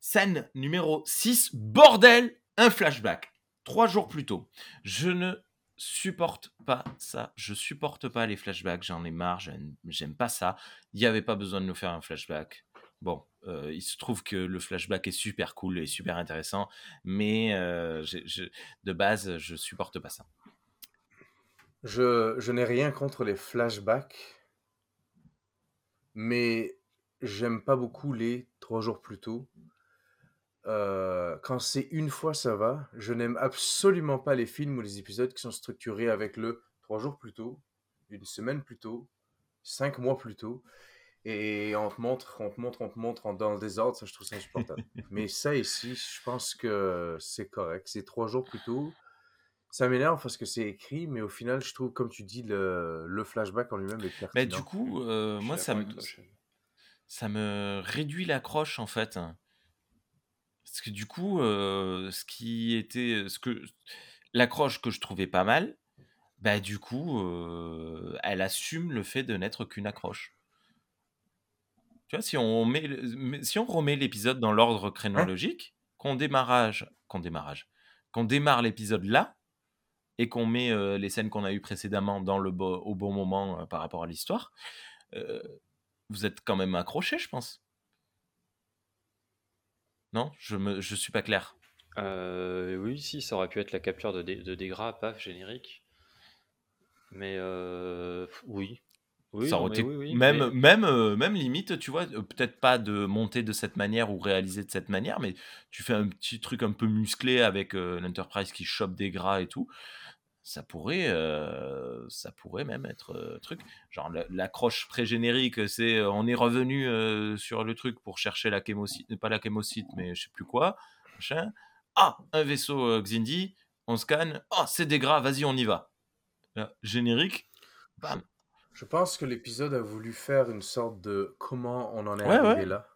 Scène numéro 6. Bordel Un flashback. Trois jours plus tôt. Je ne supporte pas ça. Je supporte pas les flashbacks. J'en ai marre. j'aime- pas ça. Il n'y avait pas besoin de nous faire un flashback. Bon, euh, il se trouve que le flashback est super cool et super intéressant, mais euh, de base, je supporte pas ça. Je n'ai rien contre les flashbacks, mais j'aime pas beaucoup les trois jours plus tôt. Euh, quand c'est une fois, ça va. Je n'aime absolument pas les films ou les épisodes qui sont structurés avec le trois jours plus tôt, une semaine plus tôt, cinq mois plus tôt. Et on te montre, on te montre, on te montre dans le désordre, ça je trouve ça insupportable. Mais ça ici, je pense que c'est correct. C'est trois jours plus tôt. Ça m'énerve parce que c'est écrit, mais au final, je trouve, comme tu dis, le, le flashback en lui-même est pertinent. Mais du coup, euh, moi, ça me. Ça me réduit l'accroche en fait. Parce que du coup, euh, ce qui était, ce que l'accroche que je trouvais pas mal, bah du coup, euh, elle assume le fait de n'être qu'une accroche. Tu vois, si on met, si on remet l'épisode dans l'ordre chronologique, qu'on démarrage, qu'on démarrage, qu'on démarre l'épisode là, et qu'on met euh, les scènes qu'on a eues précédemment dans le bo- au bon moment par rapport à l'histoire, vous êtes quand même accroché, je pense. Non, je me, je suis pas clair. Euh, oui, si, ça aurait pu être la capture de, dé- de Degra, paf, générique. Mais euh, oui. Oui, ça non, aurait mais été oui, oui, même, mais- même, euh, même limite, tu vois, peut-être pas de monter de cette manière ou réaliser de cette manière, mais tu fais un petit truc un peu musclé avec euh, l'Enterprise qui chope des gras et tout. Ça pourrait, euh, ça pourrait même être euh, truc. Genre la- l'accroche pré-générique, c'est euh, on est revenu euh, sur le truc pour chercher la chémocyte, pas la chémocyte, mais je sais plus quoi. Machin. Ah, un vaisseau Xindi, on scanne. Ah, c'est des gras, vas-y, on y va. Là, générique, bam. Je pense que l'épisode a voulu faire une sorte de comment on en est Ouais, arrivé ouais. là.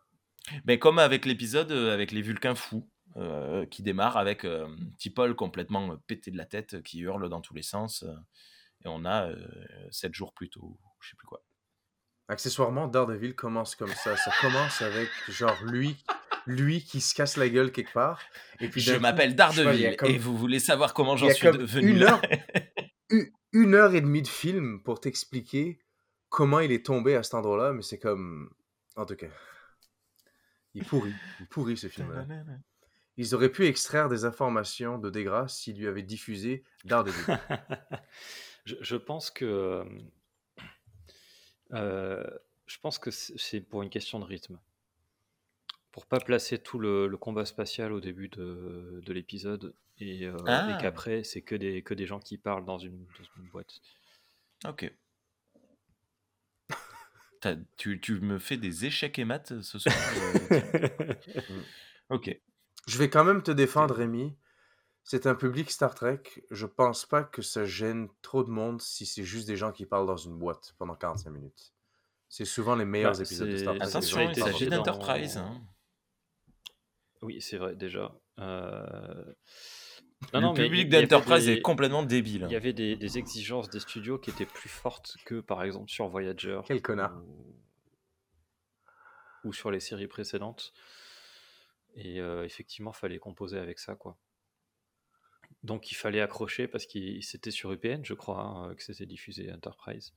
Mais comme avec l'épisode avec les Vulcains fous, euh, qui démarre avec euh, petit Paul complètement euh, pété de la tête, euh, qui hurle dans tous les sens. et on a euh, sept jours plus tôt, je sais plus quoi. Accessoirement, Daredevil commence comme ça. Ça commence avec genre lui, lui qui se casse la gueule quelque part. Et puis Je m'appelle Daredevil, comme- et vous voulez savoir comment j'en suis devenu une heure, une heure et demie de film pour t'expliquer comment il est tombé à cet endroit-là, mais c'est comme. En tout cas. Il est pourri. Il est pourri ce film-là. Ils auraient pu extraire des informations de Degra s'ils lui avaient diffusé Daredevil. je, je pense que euh, euh, je pense que c'est pour une question de rythme. Pour pas placer tout le, le combat spatial au début de, de l'épisode et, euh, Ah. et qu'après c'est que des, que des gens qui parlent dans une, dans une boîte. Ok. Tu, tu me fais des échecs et maths ce soir euh. Ok. Je vais quand même te défendre, Rémi. C'est un public Star Trek. Je pense pas que ça gêne trop de monde si c'est juste des gens qui parlent dans une boîte pendant 45 minutes. C'est souvent les meilleurs Bah, épisodes de Star Trek. Attention, il s'agit dans- d'Enterprise. hein. Oui, c'est vrai déjà. Euh, Le public d'Enterprise des- est complètement débile. Il y avait des, des exigences des studios qui étaient plus fortes que par exemple sur Voyager. Quel connard. Ou, ou sur les séries précédentes. Et euh, effectivement, fallait composer avec ça, quoi. Donc il fallait accrocher parce que c'était sur UPN, je crois, hein, que c'était diffusé Enterprise,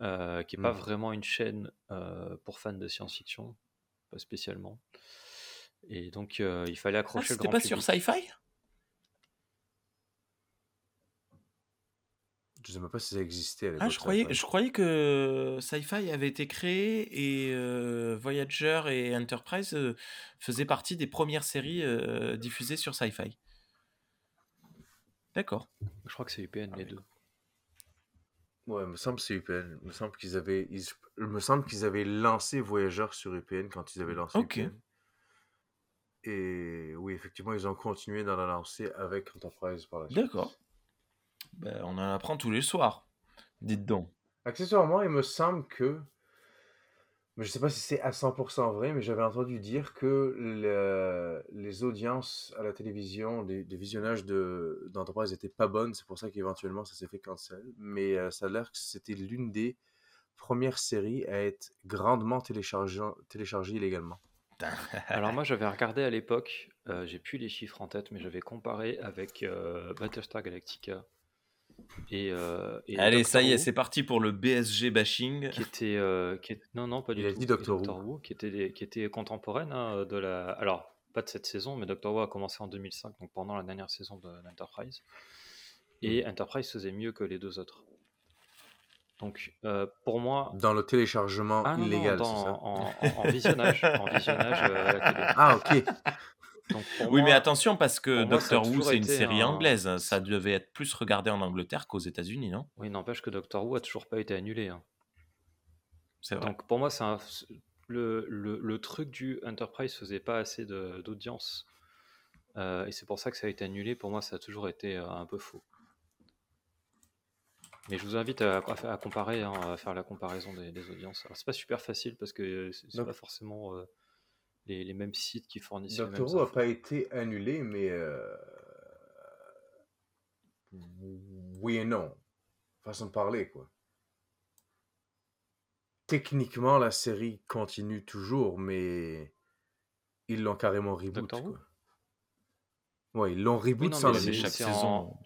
euh, qui n'est pas Mm. vraiment une chaîne euh, pour fans de science-fiction, pas spécialement. Et donc il fallait Ah, accrocher le grand pas sur. Sci-Fi? Je sais même pas si ça existait à l'époque. Ah, je croyais, je croyais que Sci-Fi avait été créé et euh, Voyager et Enterprise euh, faisaient partie des premières séries euh, diffusées sur Sci-Fi. D'accord. Je crois que c'est UPN les deux. Ouais, il me semble que c'est UPN. Il me semble qu'ils avaient, ils- il me semble qu'ils avaient lancé Voyager sur UPN quand ils avaient lancé Ok. UPN. Et oui, effectivement, ils ont continué dans la lancée avec Enterprise par la suite. D'accord. Ben, on en apprend tous les soirs. Dites donc. Accessoirement, il me semble que, mais je sais pas si c'est à 100% vrai, mais j'avais entendu dire que le- les audiences à la télévision, les, les visionnages de, d'Enterprise étaient pas bonnes, c'est pour ça qu'éventuellement ça s'est fait cancel. Mais euh, ça a l'air que c'était l'une des premières séries à être grandement téléchargée, téléchargée illégalement. Alors moi j'avais regardé à l'époque, euh, j'ai plus les chiffres en tête, mais j'avais comparé avec euh, Battlestar Galactica et, euh, et Allez, Doctor ça y est, c'est parti pour le BSG bashing. qui était, euh, qui est- non non pas du Il a tout, dit et Doctor Who. Who, qui était qui était contemporaine hein, de la, alors pas de cette saison, mais Doctor Who a commencé en 2005, donc pendant la dernière saison de l'Enterprise, et Mm. Enterprise faisait mieux que les deux autres. Donc euh, pour moi, Dans le téléchargement ah non illégal, dans, ça? en, en- en visionnage, en visionnage euh, à la télé. Ah, ok. Donc Oui, mais attention, parce que Doctor Who, c'est une série un. anglaise. Ça devait être plus regardé en Angleterre qu'aux États-Unis, non? Oui, n'empêche que Doctor Who a toujours pas été annulé. hein. C'est vrai. Donc pour moi, c'est un- le, le, le truc du Enterprise faisait pas assez de- d'audience. Euh, et c'est pour ça que ça a été annulé. Pour moi, ça a toujours été euh, un peu faux. Mais je vous invite à, à faire- à comparer, hein, à faire la comparaison des, des audiences. Alors c'est pas super facile parce que c'est pas forcément euh, les, les mêmes sites qui fournissent les mêmes Doctor Who n'a pas été annulé, mais euh, oui et non. Façon de parler, quoi. Techniquement, la série continue toujours, mais ils l'ont carrément reboot, quoi. Ouais, ils l'ont Oui, reboot non, sans c'est chaque saison. en,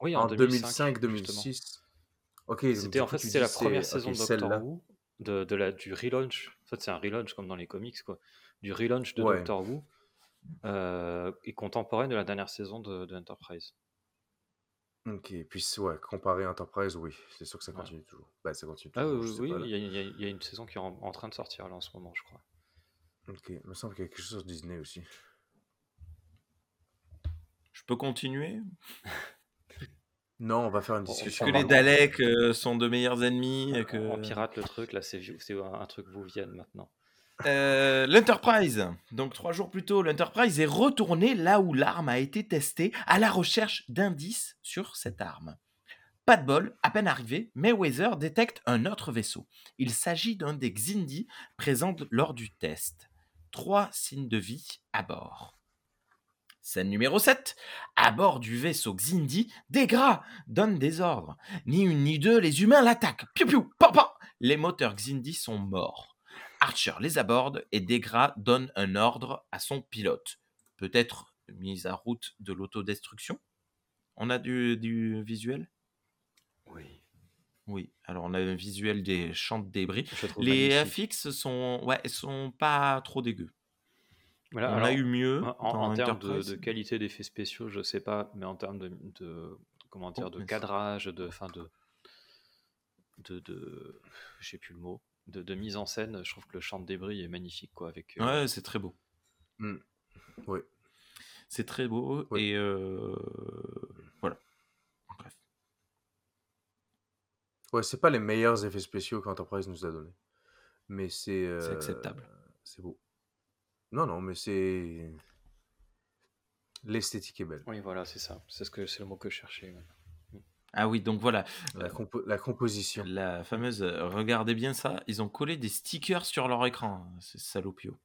oui, en en 2005, justement. 2005-2006. Ok, C'était en fait c'était la première saison ok, de Doctor. Who de, de la du relaunch. En fait, c'est un relaunch comme dans les comics quoi. Du relaunch de Ouais. Doctor Who euh, et contemporaine de la dernière saison de, de Enterprise. Ok, puis ouais, comparé à Enterprise, oui, c'est sûr que ça continue toujours. Ben, ça continue Ah toujours, sais oui, il y, a- y y une saison qui est en, en train de sortir là en ce moment, je crois. Ok, il me semble qu'il y a quelque chose sur Disney aussi. Je peux continuer? Non, on va faire une On- on discussion. Que prend- les Daleks euh, sont de meilleurs ennemis. et que... On pirate le truc là, c'est un, un truc vous vienne maintenant. Euh, L'Enterprise. Donc trois jours plus tôt, l'Enterprise est retourné là où l'arme a été testée à la recherche d'indices sur cette arme. Pas de bol, à peine arrivé, Mayweather détecte un autre vaisseau. Il s'agit d'un des Xindi présents lors du test. Trois signes de vie à bord. Scène numéro 7. À bord du vaisseau Xindi, Degra donne des ordres. Ni une ni deux, les humains l'attaquent. Piou piou, papa Les moteurs Xindi sont morts. Archer les aborde et Degra donne un ordre à son pilote. Peut-être mise à route de l'autodestruction? On a du, du visuel? Oui. Oui, alors on a un visuel des champs de débris. Les. FX sont, ouais, sont pas trop dégueux. Voilà, on alors, a eu mieux en, termes de, qualité d'effets spéciaux, je sais pas, mais en termes de, de- comment dire, Oh, de cadrage, de, fin de, de, de, je sais plus le mot, de, de mise en scène, je trouve que le champ de débris est magnifique, quoi, avec. euh, Ouais, c'est très beau. Hmm. Oui. C'est très beau et euh, voilà. Bref. Ouais, c'est pas les meilleurs effets spéciaux qu'Enterprise nous a donné. Mais c'est. C'est euh, acceptable. C'est beau. Non, non, mais c'est. L'esthétique est belle. Oui, voilà, c'est ça. C'est ce que c'est le mot que je cherchais. Ah oui, donc voilà, La, compo- la composition. la fameuse. euh, Regardez bien ça. Ils ont collé des stickers sur leur écran. C'est salopio.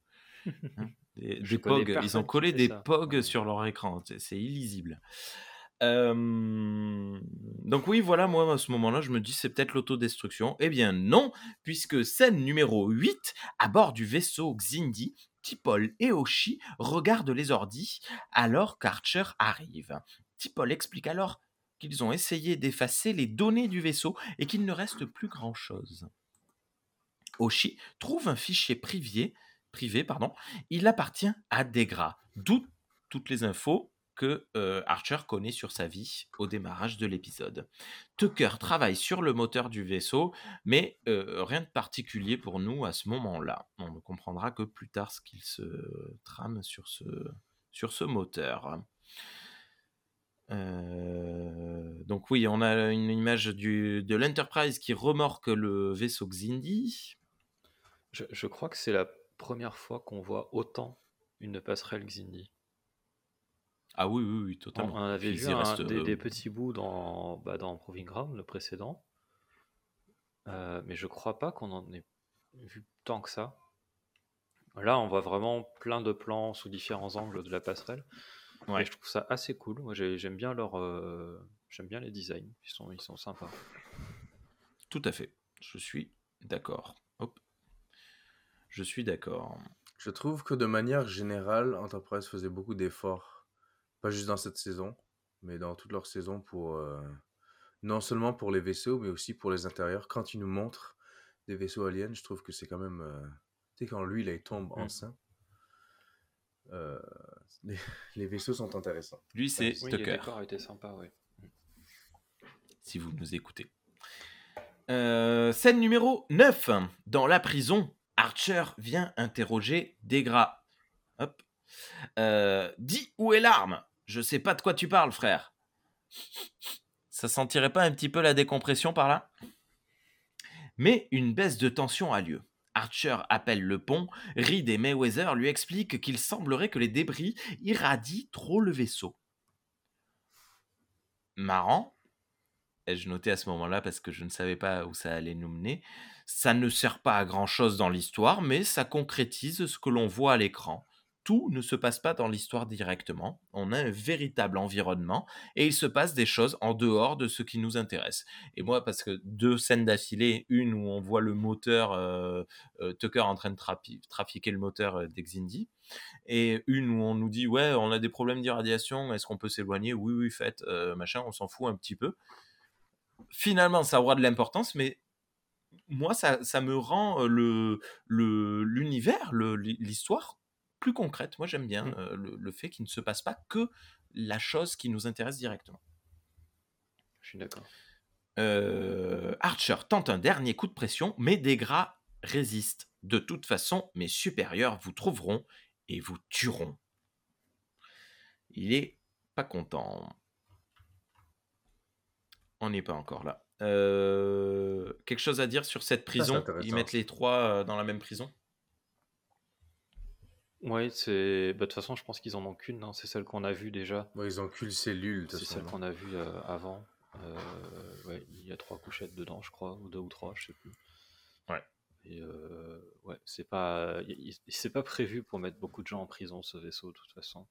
Hein, des, des pogs. Ils ont collé des ça. pogs sur leur écran. C'est- C'est illisible. Euh, Donc oui, voilà, moi à ce moment-là, je me dis c'est peut-être l'autodestruction. Eh bien non, puisque scène numéro 8, à bord du vaisseau Xindi, Tipol et Oshi regardent les ordis alors qu'Archer arrive. Tipol explique alors qu'ils ont essayé d'effacer les données du vaisseau et qu'il ne reste plus grand-chose. Oshi trouve un fichier privé, pardon, il appartient à Degra, d'où toutes les infos que euh, Archer connaît sur sa vie au démarrage de l'épisode. Tucker travaille sur le moteur du vaisseau, mais euh, rien de particulier pour nous à ce moment-là. On ne comprendra que plus tard ce qu'il se trame sur ce moteur. Euh, donc oui, on a une image du, de l'Enterprise qui remorque le vaisseau Xindi. Je, je crois que c'est la première fois qu'on voit autant une passerelle Xindi. Ah oui, oui, oui, On, totalement. on avait Puis vu il un- reste, des, euh, des petits bouts dans, bah, dans Proving Ground, le précédent. Euh, mais je crois pas qu'on en ait vu tant que ça. Là, on voit vraiment plein de plans sous différents angles de la passerelle. Ouais. Et je trouve ça assez cool. Moi, j'ai- j'aime bien leur, euh, j'aime bien les designs. Ils sont, ils sont sympas. Tout à fait. Je suis d'accord. Hop. Je suis d'accord. Je trouve que de manière générale, Enterprise faisait beaucoup d'efforts, pas juste dans cette saison, mais dans toute leur saison pour euh, non seulement pour les vaisseaux, mais aussi pour les intérieurs. Quand ils nous montrent des vaisseaux aliens, je trouve que c'est quand même, euh, tu sais, quand lui là, il tombe enceint, euh, les, les vaisseaux sont intéressants. Lui, c'est Oui, les Tucker, décors étaient sympas, ouais. si vous nous écoutez. Euh, scène numéro 9. Dans la prison, Archer vient interroger Degra. Hop. Euh, dis où est l'arme? Je sais pas de quoi tu parles, frère. Ça sentirait pas un petit peu la décompression par là? Mais une baisse de tension a lieu. Archer appelle le pont, Reed et Mayweather lui expliquent qu'il semblerait que les débris irradient trop le vaisseau. Marrant, ai-je noté à ce moment-là parce que je ne savais pas où ça allait nous mener. Ça ne sert pas à grand-chose dans l'histoire, mais ça concrétise ce que l'on voit à l'écran. Tout ne se passe pas dans l'histoire directement. On a un véritable environnement et il se passe des choses en dehors de ce qui nous intéresse. Et moi, parce que deux scènes d'affilée, une où on voit le moteur, euh, euh, Tucker en train de trafiquer le moteur euh, d'Exindi, et une où on nous dit ouais, on a des problèmes d'irradiation, est-ce qu'on peut s'éloigner? Oui, oui, faites, machin, on s'en fout un petit peu. Finalement, ça aura de l'importance, mais moi, ça, me rend le le- l'univers, l'histoire plus concrète. Moi, j'aime bien Mm. euh, le, le fait qu'il ne se passe pas que la chose qui nous intéresse directement. Je suis d'accord. Euh, Archer tente un dernier coup de pression, mais Degra résiste. De toute façon, mes supérieurs vous trouveront et vous tueront. Il est pas content. On n'est pas encore là. Euh, quelque chose à dire sur cette prison? Ils mettent les trois dans la même prison? Ouais, c'est. bah, De toute façon, je pense qu'ils en ont qu'une. hein. C'est celle qu'on a vue déjà. Ouais, ils ont qu'une cellule, de toute C'est celle qu'on a vue euh, avant. Euh, ouais, il y a trois couchettes dedans, je crois, ou deux ou trois, je sais plus. Ouais. Et euh, ouais, c'est pas, c'est pas prévu pour mettre beaucoup de gens en prison ce vaisseau de toute façon.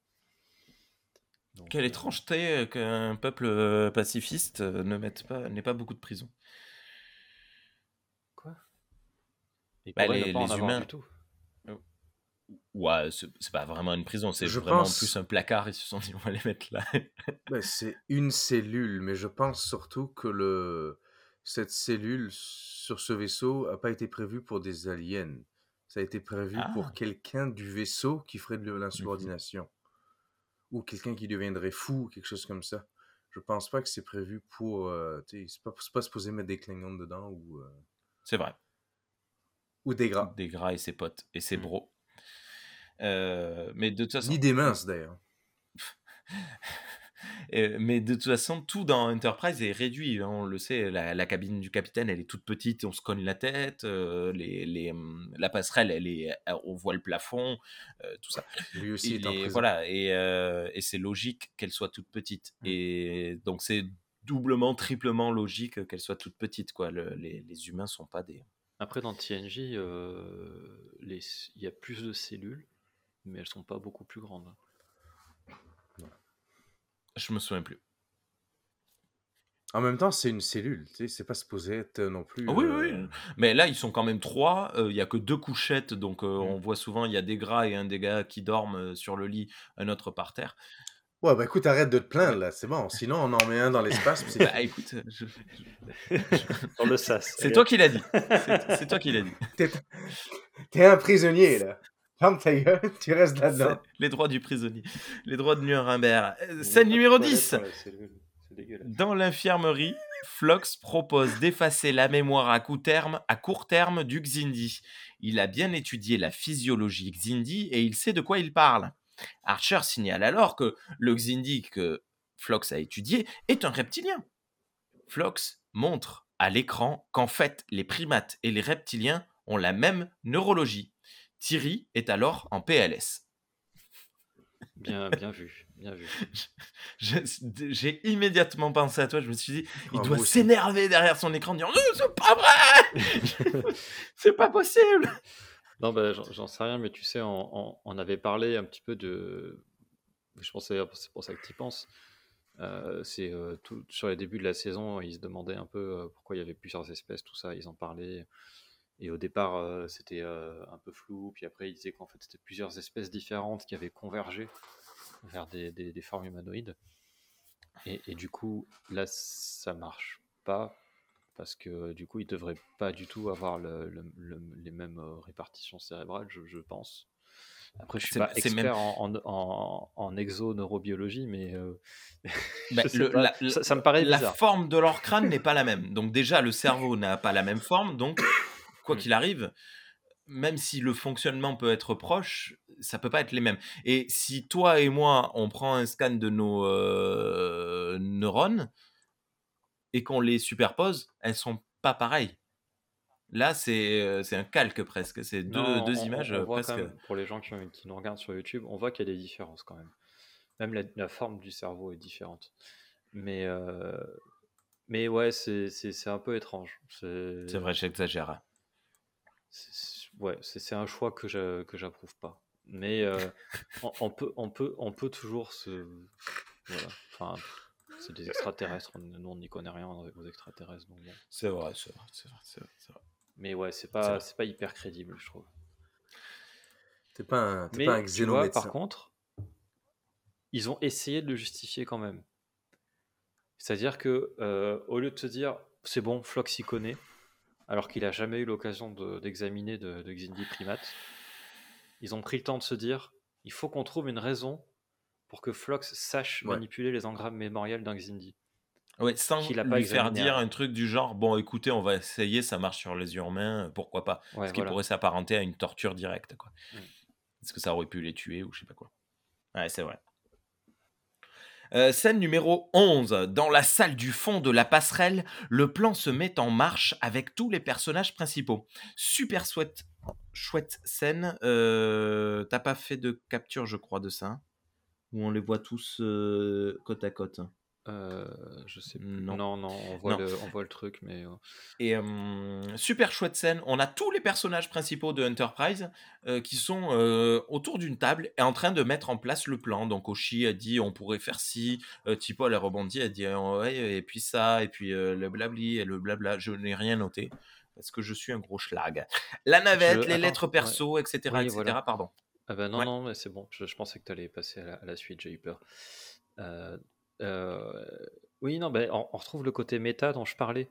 Donc, Quelle euh, étrangeté qu'un peuple pacifiste ne mette pas, n'ait pas beaucoup de prisons. Quoi? Il Bah, les- les avoir humains- du tout. Ouais, c'est pas vraiment une prison, c'est vraiment pense- plus un placard. Ils se sont dit, on va les mettre là. Ben, c'est une cellule, mais je pense surtout que le... cette cellule sur ce vaisseau n'a pas été prévue pour des aliens. Ça a été prévu Ah. pour quelqu'un du vaisseau qui ferait de l'insubordination. Ou quelqu'un qui deviendrait fou, quelque chose comme ça. Je pense pas que c'est prévu pour... euh, c'est pas, pas supposé mettre des Klingons dedans ou, euh, c'est vrai. ou des gras. Des gras et ses potes et ses Mm. bros. Euh, mais de toute façon, Ni des minces, d'ailleurs. Euh, mais de toute façon, tout dans Enterprise est réduit. hein, on le sait, la, la cabine du capitaine, elle est toute petite, on se cogne la tête. euh, les, les, hum, la passerelle, elle est, on voit le plafond, euh, tout ça. Lui aussi Il est voilà, et, euh, et c'est logique qu'elle soit toute petite. Mm. Et donc c'est doublement, triplement logique qu'elle soit toute petite. Quoi. Le- les, les humains sont pas des. Après, dans TNJ, euh, les- il y a plus de cellules, mais elles sont pas beaucoup plus grandes. Je me souviens plus. En même temps, c'est une cellule. tu sais, C'est pas supposé être non plus... Ah oui, euh, oui. Mais là, ils sont quand même trois. euh, Il y a que deux couchettes, donc euh, Mm. on voit souvent il y a des gras et un des gars qui dorment euh, sur le lit, un autre par terre. Ouais, bah écoute, arrête de te plaindre, là. C'est bon. Sinon, on en met un dans l'espace. Bah écoute, je- Dans le sas. c'est toi qui l'as dit. C'est toi qui l'as dit. T'es un prisonnier, là. Ferme ta gueule, tu restes là-dedans. C'est Les droits du prisonnier. Les droits de Nuremberg. Euh, Scène numéro 10. C'est dégueulasse. Dans l'infirmerie, Flox propose d'effacer la mémoire à court terme, à court terme du Xindi. Il a bien étudié la physiologie Xindi et il sait de quoi il parle. Archer signale alors que le Xindi que Flox a étudié est un reptilien. Flox montre à l'écran qu'en fait les primates et les reptiliens ont la même neurologie. Thierry est alors en PLS. Bien, bien vu, bien vu. J'ai immédiatement pensé à toi, je me suis dit, il Oh, doit s'énerver derrière son écran en disant Non, c'est pas vrai C'est pas possible Non, bah, j'en j'en sais rien, mais tu sais, on, on- on avait parlé un petit peu de. Je pensais, c'est pour ça que tu y penses. Euh, c'est euh, tout, sur les débuts de la saison, ils se demandaient un peu euh, pourquoi il y avait plusieurs espèces, tout ça, ils en parlaient. Et au départ, euh, c'était euh, un peu flou, puis après, ils disaient qu'en fait, c'était plusieurs espèces différentes qui avaient convergé vers des, des- des formes humanoïdes. Et, et du coup, là, ça marche pas, parce que du coup, ils devraient pas du tout avoir le- le- le- les mêmes euh, répartitions cérébrales, je, je pense. Après, je suis pas c'est expert même- en, en, en, en exo-neurobiologie, mais euh, Bah, le- pas, la- ça, ça me paraît La bizarre. forme de leur crâne n'est pas la même. Donc déjà, le cerveau n'a pas la même forme. Donc, quoi Mm. qu'il arrive, même si le fonctionnement peut être proche, ça peut pas être les mêmes. Et si toi et moi, on prend un scan de nos euh, neurones et qu'on les superpose, elles sont pas pareilles. Là, c'est euh, un calque presque. C'est deux, Non, deux on- images on euh, presque. même, pour les gens qui, nous regardent sur YouTube, on voit qu'il y a des différences quand même. Même la, la forme du cerveau est différente. Mais, euh, mais ouais, c'est un peu étrange. C'est vrai, j'exagère. C'est- ouais, c'est c'est un choix que je- que j'approuve pas. Mais euh, on, on peut, on, peut, on peut toujours se. Voilà. Enfin, c'est des extraterrestres. Nous, on n'y connaît rien aux extraterrestres. Donc bon. C'est vrai, c'est vrai, c'est vrai, c'est vrai, c'est. Mais ouais, c'est C'est pas, c'est pas hyper crédible, je trouve. T'es pas un, Mais pas un tu vois, xénomédecin. par contre, ils ont essayé de le justifier quand même. C'est-à-dire que euh, au lieu de te dire c'est bon, Flox y connaît, alors qu'il a jamais eu l'occasion de- d'examiner de, de Xindi primate, ils ont pris le temps de se dire il faut qu'on trouve une raison pour que Flox sache Ouais. manipuler les engrammes mémoriels d'un Xindi. Ouais, sans Qu'il a pas lui faire dire avant. un truc du genre bon écoutez on va essayer ça marche sur les humains pourquoi pas Ouais, ce qui voilà. pourrait s'apparenter à une torture directe quoi Mm. est-ce que ça aurait pu les tuer ou je sais pas quoi ouais c'est vrai Euh, scène numéro 11. Dans la salle du fond de la passerelle, le plan se met en marche avec tous les personnages principaux. Super chouette, scène. Euh, T'as pas fait de capture, je crois, de ça hein? Où on les voit tous euh, côte à côte? Euh, je sais. Non. Non, non, on, voit Non. Le, on voit le truc, mais. Et euh, super chouette scène. On a tous les personnages principaux de Enterprise euh, qui sont euh, autour d'une table et en train de mettre en place le plan. Donc Oshi a dit on pourrait faire ci. Tipo elle a rebondi, elle a dit ouais, et puis ça, et puis le blabli et le blabla. Je n'ai rien noté parce que je suis un gros schlag. La navette, Je- les attends, lettres ouais. perso, etc. Oui, etc. voilà. Pardon. Ah ben non, Ouais. non, mais c'est bon. Je, je pensais que tu allais passer à la, à la suite, j'ai eu peur. Euh, oui, non, ben, on, on retrouve le côté méta dont je parlais.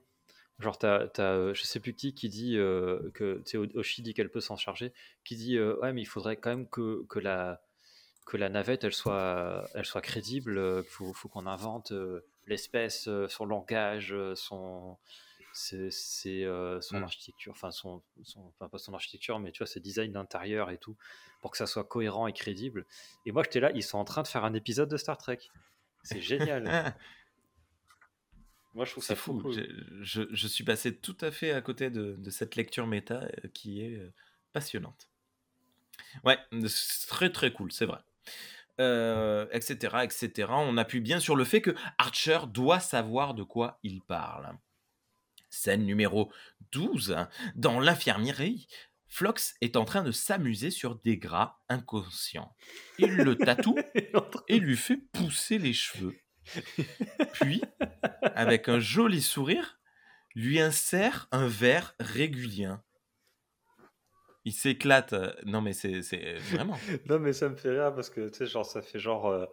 Genre, t'as, t'as, euh, je sais plus qui qui dit euh, que, tu Oshi dit qu'elle peut s'en charger, qui dit euh, ouais, mais il faudrait quand même que, que la que la navette elle soit elle soit crédible. euh, qu'il faut, faut qu'on invente euh, l'espèce, euh, son langage, euh, son c'est, c'est, euh, son Mm. architecture, enfin son, son, enfin pas son architecture, mais tu vois ses designs d'intérieur et tout, pour que ça soit cohérent et crédible. Et moi j'étais là, ils sont en train de faire un épisode de Star Trek. C'est génial. moi je trouve ça fou. cool. Je, je suis passé tout à fait à côté de, de cette lecture méta euh, qui est euh, passionnante. Ouais, c'est très très cool, c'est vrai. Euh, etc., etc. On appuie bien sur le fait que Archer doit savoir de quoi il parle. Scène numéro 12. Dans l'infirmerie, Flox est en train de s'amuser sur des gras inconscients. Il le tatoue et lui fait pousser les cheveux. Puis, avec un joli sourire, lui insère un verre régulier. Il s'éclate. euh, Non, mais c'est c'est- vraiment. Non, mais ça me fait rire parce que tu sais, genre, ça fait genre euh,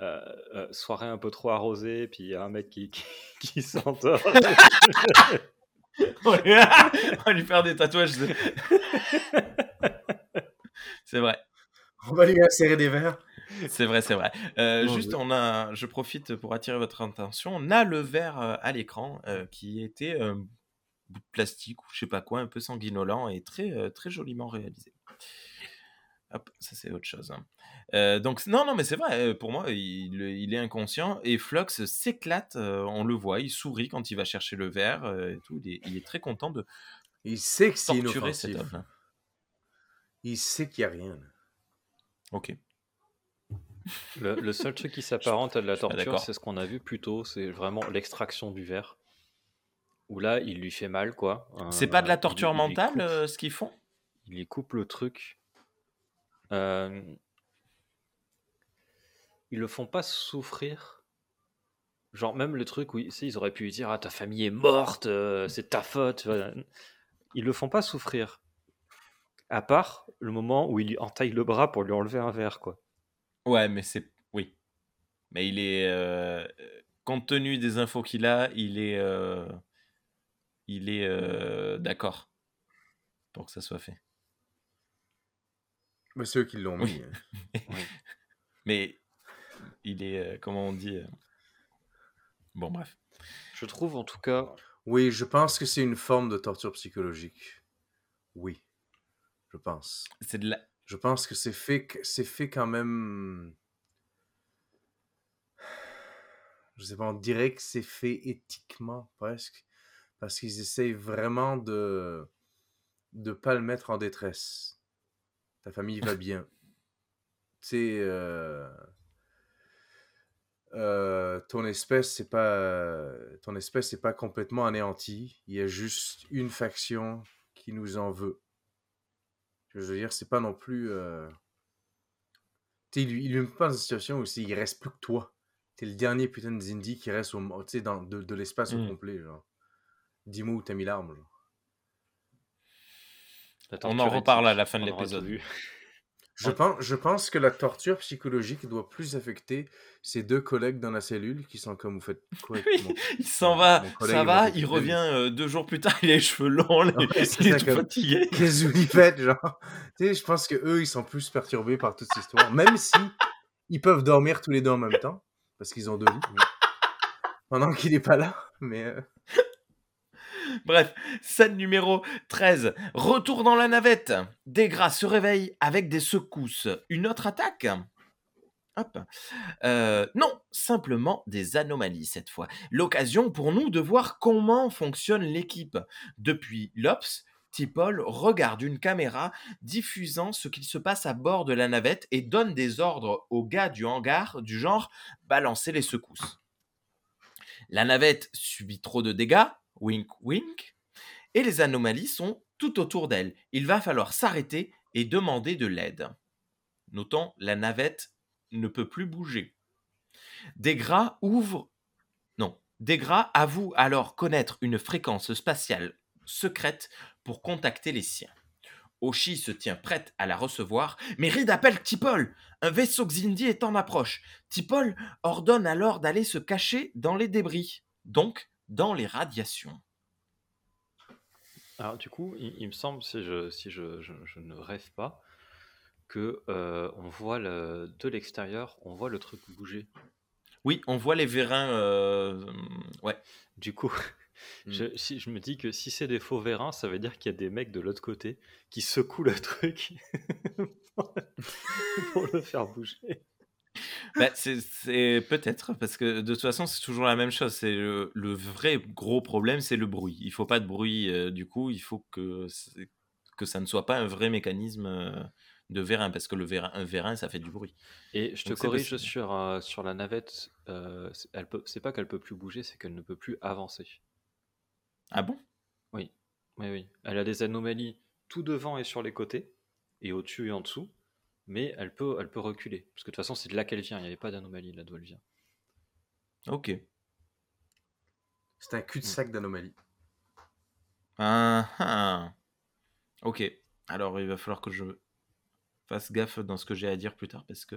euh, euh, soirée un peu trop arrosée, puis il y a un mec qui, qui, qui s'endort. On va lui faire des tatouages. de- C'est vrai. On va lui insérer des verres. C'est vrai, c'est vrai. Euh, juste, on a, je profite pour attirer votre attention. On a le verre euh, à l'écran euh, qui était un bout de plastique ou je sais pas quoi, un peu sanguinolent et très, très joliment réalisé. Hop, ça c'est autre chose. hein. Euh, donc non, non, mais c'est vrai. euh, Pour moi, il, il est inconscient et Flux s'éclate. euh, on le voit, il sourit quand il va chercher le verre euh, et tout. Il est, il est très content de Il sait que c'est cet inoffensif. homme. Il sait qu'il n'y a rien. là. Ok. Le, le seul truc qui s'apparente à de la torture, c'est ce qu'on a vu plus tôt, c'est vraiment l'extraction du verre. Où là, il lui fait mal, quoi. C'est pas de la il- torture mentale coupe- ce qu'ils font? Il lui coupe le truc. Euh, ils le font pas souffrir. Genre, même le truc où ils, auraient pu lui dire Ah, ta famille est morte, euh, c'est ta faute. Voilà. Ils le font pas souffrir. À part le moment où il lui entaille le bras pour lui enlever un verre, quoi. Ouais, mais c'est. Oui. Mais il est. euh, Compte tenu des infos qu'il a, il est. euh, Il est euh, d'accord pour que ça soit fait. Mais ceux qui l'ont Oui. mis. hein. Mais il est. euh, Comment on dit euh, Bon, bref. Je trouve en tout cas. Oui, je pense que c'est une forme de torture psychologique. Oui, je pense. C'est de la. Je pense que c'est fait, c'est fait quand même. Je sais pas, on dirait que c'est fait éthiquement presque, parce qu'ils essayent vraiment de de pas le mettre en détresse. Ta famille va bien. Tu sais, euh, euh, ton espèce c'est pas ton espèce c'est pas complètement anéantie. Il y a juste une faction qui nous en veut. Je veux dire, c'est pas non plus. euh, Tu sais, il lui, il lui met pas dans une situation où il reste plus que toi. T'es le dernier putain de Zindi qui reste au, mo- tu sais, dans, de, de l'espace au Mm. complet. Genre. Dis-moi où t'as mis l'arme. On en reparle à la fin de l'épisode. Je, pense, je pense que la torture psychologique doit plus affecter ces deux collègues dans la cellule qui sont comme vous faites quoi avec Oui, mon- Il s'en va, ça va, il fait revient euh, deux jours plus tard, il a les cheveux longs, Ouais, il est tout fatigué. Qu'est-ce que vous y faites, genre? Tu sais, je pense que eux, ils sont plus perturbés par toute cette histoire. Même si ils peuvent dormir tous les deux en même temps, parce qu'ils ont deux lits. Pendant qu'il n'est pas là. Mais euh, Bref, scène numéro 13. Retour dans la navette. Degra se réveille avec des secousses. Une autre attaque? Hop. Euh, non, simplement des anomalies cette fois. L'occasion pour nous de voir comment fonctionne l'équipe. Depuis l'Ops, Tipol regarde une caméra diffusant ce qu'il se passe à bord de la navette et donne des ordres aux gars du hangar du genre balancer les secousses. La navette subit trop de dégâts, wink wink, et les anomalies sont tout autour d'elle. Il va falloir s'arrêter et demander de l'aide. Notons, la navette ne peut plus bouger. Degra ouvre. Non, Degra avoue alors connaître une fréquence spatiale secrète pour contacter les siens. Oshi se tient prête à la recevoir, mais Reed appelle Tipol. Un vaisseau Xindi est en approche. Tipol ordonne alors d'aller se cacher dans les débris, donc dans les radiations. Alors, du coup, il, il me semble, si je, si je, je- je ne rêve pas, que euh, on voit le, de l'extérieur, on voit le truc bouger. Oui, on voit les vérins. euh, Ouais. Du coup, Hmm. je, si, je me dis que si c'est des faux vérins, ça veut dire qu'il y a des mecs de l'autre côté qui secouent le truc pour le faire bouger. Bah, c'est peut-être parce que de toute façon c'est toujours la même chose. C'est le, le vrai gros problème, c'est le bruit. Il faut pas de bruit. euh, du coup, il faut que que ça ne soit pas un vrai mécanisme euh, de vérin parce que le vérin, un vérin, ça fait du bruit. Et je te Donc c'est corrige possible. sur, euh, sur la navette, euh, c'est- elle peut, c'est pas qu'elle peut plus bouger, c'est qu'elle ne peut plus avancer. Ah bon? Oui, oui, oui. Elle a des anomalies tout devant et sur les côtés, et au-dessus et en dessous, mais elle peut, elle peut reculer. Parce que de toute façon, c'est de là qu'elle vient, il n'y avait pas d'anomalie là d'où elle vient. Ok. c'est un cul-de-sac d'anomalie. Ah, ah. Ok. Alors il va falloir que je fasse gaffe dans ce que j'ai à dire plus tard parce que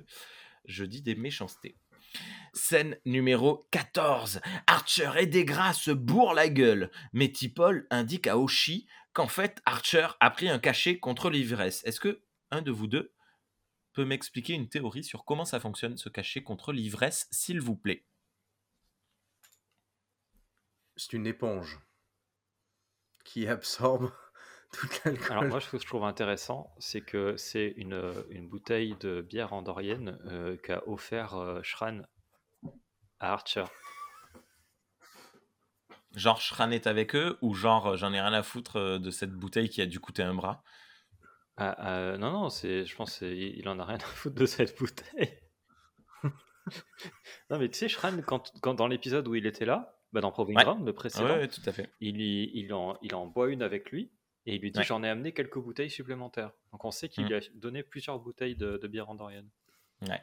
je dis des méchancetés. Scène numéro 14. Archer et Degra se bourrent la gueule, mais Tipol indique à Oshi qu'en fait Archer a pris un cachet contre l'ivresse. Est-ce que un de vous deux peut m'expliquer une théorie sur comment ça fonctionne ce cachet contre l'ivresse, s'il vous plaît? C'est une éponge qui absorbe tout l'alcool. Alors moi, ce que je trouve intéressant, c'est que c'est une, une bouteille de bière andorienne euh, qu'a offert euh, Shran à Archer. Genre Shran est avec eux ou genre euh, j'en ai rien à foutre euh, de cette bouteille qui a dû coûter un bras? Ah, euh, non, non, c'est, je pense qu'il il en a rien à foutre de cette bouteille. Non, mais tu sais, Shran, quand, quand dans l'épisode où il était là, bah, dans Proving Ground, le précédent, ouais, tout à fait. il, il, en, il en boit une avec lui et il lui dit. J'en ai amené quelques bouteilles supplémentaires. Donc on sait qu'il Mm. lui a donné plusieurs bouteilles de, de bière andorienne. Ouais.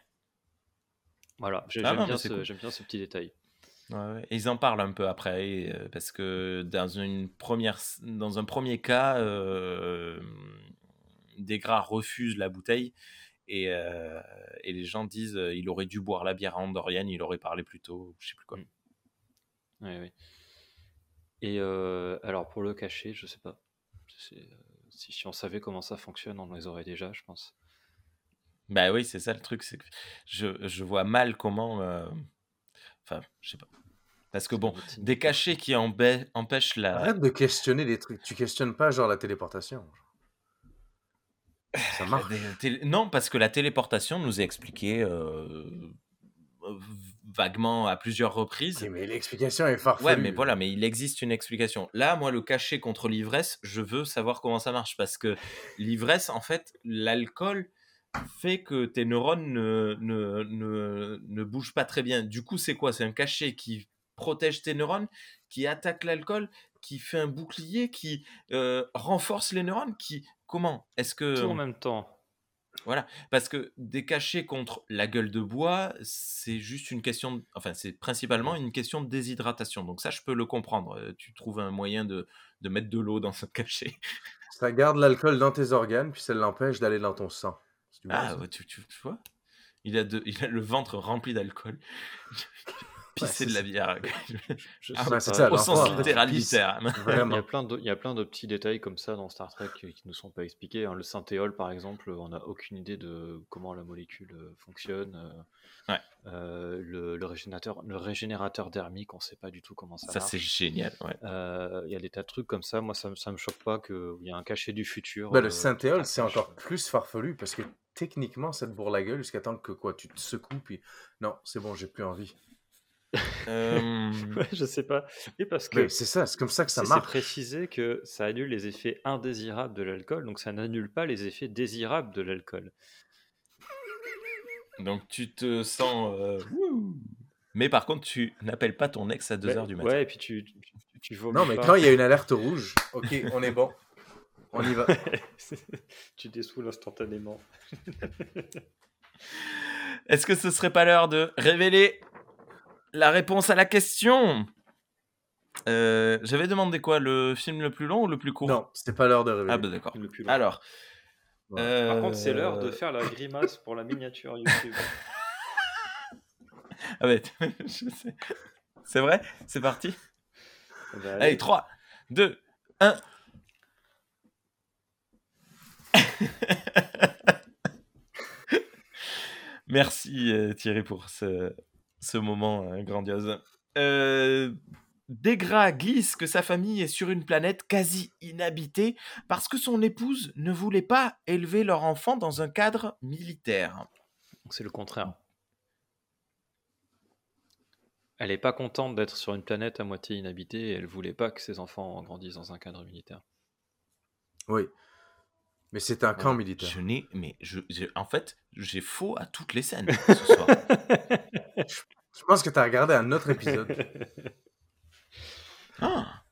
Voilà, Ah j'aime bien, cool. bien ce petit détail. Ouais, ils en parlent un peu après, euh, parce que dans, une première, dans un premier cas, euh, Desgras refuse la bouteille et, euh, et les gens disent euh, il aurait dû boire la bière andorienne, il aurait parlé plus tôt, je sais plus quoi. Mm. Ouais, ouais. Et euh, alors pour le cacher, je sais pas. Si, si on savait comment ça fonctionne, on les aurait déjà, je pense. Bah oui, c'est ça le truc, c'est que je, je vois mal comment. euh, Enfin, je sais pas. Parce que bon, des cachets qui embê- empêchent la. Arrête de questionner des trucs. Tu questionnes pas genre la téléportation. Ça marche. télé- Non, parce que la téléportation nous est expliquée euh, vaguement à plusieurs reprises. Mais l'explication est farfelue. Ouais, mais voilà, mais il existe une explication. Là, moi, le cachet contre l'ivresse, je veux savoir comment ça marche parce que l'ivresse, en fait, l'alcool fait que tes neurones ne, ne, ne, ne bougent pas très bien. Du coup, c'est quoi? C'est un cachet qui protège tes neurones, qui attaque l'alcool, qui fait un bouclier, qui euh, renforce les neurones, qui... Comment Est-ce que... Tout en même temps. Voilà, parce que des cachets contre la gueule de bois, c'est juste une question, de- enfin c'est principalement une question de déshydratation. Donc ça, je peux le comprendre. Euh, Tu trouves un moyen de, de mettre de l'eau dans ce cachet. Ça garde l'alcool dans tes organes, puis ça l'empêche d'aller dans ton sang. Bon, Ah, ouais, tu, tu- tu vois il a, de, il a le ventre rempli d'alcool. Pisser c'est de la ça. bière. Je Ah, sais ouais, c'est pas. ça, Au sens toi, littéral. Il y, a plein de, il y a plein de petits détails comme ça dans Star Trek qui ne sont pas expliqués. hein. Le synthéol, par exemple, on n'a aucune idée de comment la molécule euh, fonctionne. euh, Ouais. euh, le, le régénérateur, le régénérateur dermique, on ne sait pas du tout comment ça, Ça, c'est marche. génial. Ouais. Euh, Il y a des tas de trucs comme ça. Moi, ça, me- ça me choque pas qu'il y a un cachet du futur. Euh, le synthéol, c'est encore plus farfelu parce que techniquement, ça te bourre la gueule jusqu'à temps que quoi, tu te secoues, puis non, c'est bon, j'ai plus envie. Euh, Ouais, je sais pas. Et parce que c'est ça, c'est comme ça que ça c'est c'est marche. précisé que ça annule les effets indésirables de l'alcool, donc ça n'annule pas les effets désirables de l'alcool. donc tu te sens... euh. Mais par contre, tu n'appelles pas ton ex à 2h Ouais, du matin. Ouais, et puis tu, tu, Non, mais pas. quand il y a une alerte rouge, ok, on est bon. On y va. tu dessoules instantanément. Est-ce que ce serait pas l'heure de révéler la réponse à la question Euh, J'avais demandé quoi Le film le plus long ou le plus court? Non, c'était pas l'heure de révéler. Ah bah d'accord. Le plus long. Alors. Ouais. Par contre, c'est l'heure de euh, faire la grimace pour la miniature YouTube. Ah ouais, je sais. C'est vrai? C'est parti? Bah, Allez, 3, 2, 1. Merci euh, Thierry pour ce, ce moment euh, grandiose. Euh, Desgras glisse que sa famille est sur une planète quasi inhabitée parce que son épouse ne voulait pas élever leur enfant dans un cadre militaire. C'est le contraire. Elle est pas contente d'être sur une planète à moitié inhabitée et elle voulait pas que ses enfants grandissent dans un cadre militaire. Oui. Mais c'est un camp Je militaire. n'ai, mais je, je- en fait, j'ai faux à toutes les scènes ce soir. Je pense que tu as regardé un autre épisode. Ah,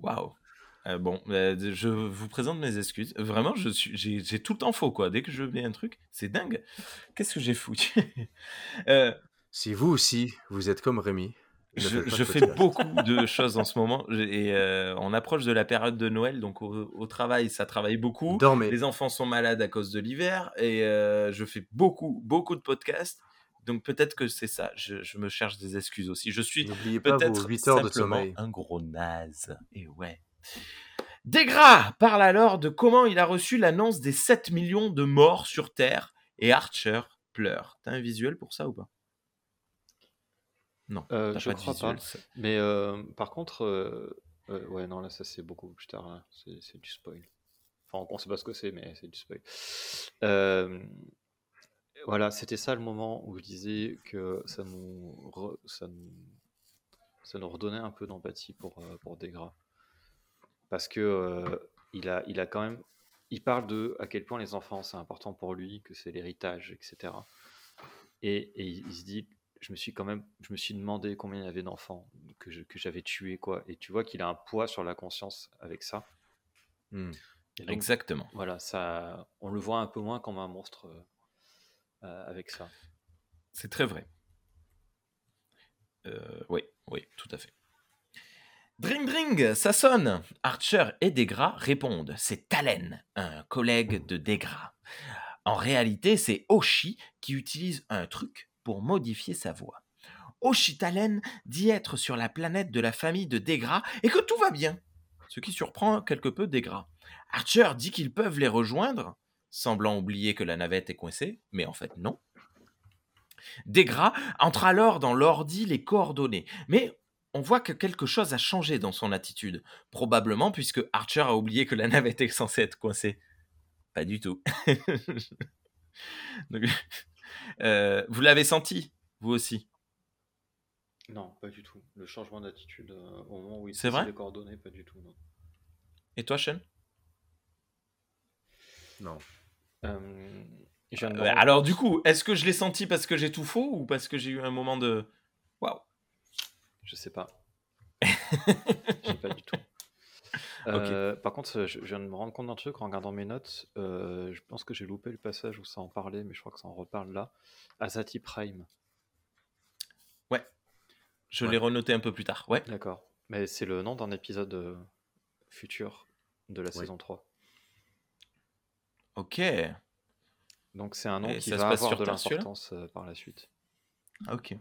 Waouh. Euh, bon, euh, je vous présente mes excuses. Vraiment, je suis, j'ai, j'ai tout le temps faux quoi. Dès que je mets un truc, c'est dingue. Qu'est-ce que j'ai foutu? Euh, Si vous aussi, vous êtes comme Rémi, Je, de fais beaucoup de choses en ce moment et euh, on approche de la période de Noël, donc au, au travail, ça travaille beaucoup. Dormez. Les enfants sont malades à cause de l'hiver et euh, je fais beaucoup, beaucoup de podcasts. Donc peut-être que c'est ça. Je, je me cherche des excuses aussi. Je suis peut-être 8 heures de simplement sommeil. un gros naze. Et ouais. Desgras parle alors de comment il a reçu l'annonce des 7 millions de morts sur Terre et Archer pleure. T'as un visuel pour ça ou pas? Non, Euh, je pas crois pas. ça. Mais euh, par contre, euh, ouais, non, là, ça c'est beaucoup plus tard. C'est du spoil. Enfin, on sait pas ce que c'est, mais c'est du spoil. Voilà, c'était ça le moment où je disais que ça nous, re- ça nous, ça nous redonnait un peu d'empathie pour, pour Desgras. Parce que il, a, il a quand même. Il parle de à quel point les enfants c'est important pour lui, que c'est l'héritage, etc. Et, et il il se dit je me suis quand même, je me suis demandé combien il y avait d'enfants que je- que j'avais tués, quoi. Et tu vois qu'il a un poids sur la conscience avec ça. Hmm. Donc, Exactement. voilà, ça, on le voit un peu moins comme un monstre euh, euh, avec ça. C'est très vrai. Euh, oui, oui, tout à fait. Dring dring, ça sonne. Archer et Degra répondent. C'est Talen, un collègue de Degra. En réalité, c'est Oshi qui utilise un truc modifier sa voix. Oshi Talen dit être sur la planète de la famille de Degra et que tout va bien. Ce qui surprend quelque peu Degra. Archer dit qu'ils peuvent les rejoindre, semblant oublier que la navette est coincée, mais en fait non. Degra entre alors dans l'ordi les coordonnées, mais on voit que quelque chose a changé dans son attitude, probablement puisque Archer a oublié que la navette est censée être coincée. Pas du tout. Donc, euh, vous l'avez senti, vous aussi? Non, pas du tout. Le changement d'attitude euh, au moment où il les coordonnées, pas du tout. Non. Et toi, Sean? Non. Euh, Alors du coup, est-ce que je l'ai senti parce que j'ai tout faux ou parce que j'ai eu un moment de... Waouh? Je sais pas. Je sais pas du tout. Euh, Par contre, je, je viens de me rendre compte d'un truc en regardant mes notes. euh, je pense que j'ai loupé le passage où ça en parlait, mais je crois que ça en reparle là. Azati Prime. Je Ouais. l'ai renoté un peu plus tard. Ouais. D'accord. Mais c'est le nom d'un épisode euh, futur de la saison 3. Ok. Donc c'est un nom Et qui va avoir sur de l'importance euh, par la suite. Ok.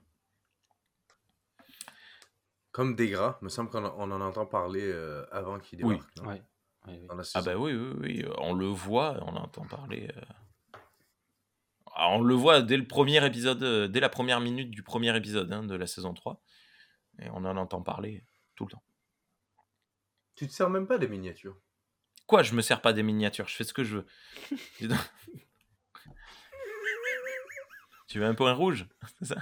Comme Degra, me semble qu'on en- on en entend parler euh, avant qu'il Oui. débarque. Ouais. Ouais, oui. Ah bah oui, oui, oui, on le voit, on entend parler. euh. Ah, on le voit dès le premier épisode, euh, dès la première minute du premier épisode hein, de la saison 3. Et on en entend parler tout le temps. Tu te sers même pas des miniatures? Quoi, je me sers pas des miniatures, je fais ce que je veux. Tu veux un point rouge? C'est ça?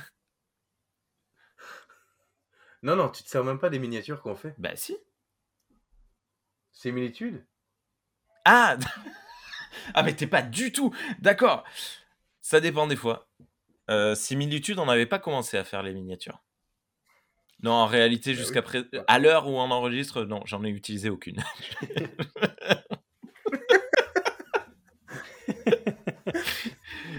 Non, non, tu te sers même pas des miniatures qu'on fait. Bah si. Similitude? Ah Ah mais t'es pas du tout D'accord. Ça dépend des fois. Euh, similitude, on n'avait pas commencé à faire les miniatures. Non, en réalité, Bah jusqu'à oui. présent, à l'heure où on enregistre, non, j'en ai utilisé aucune.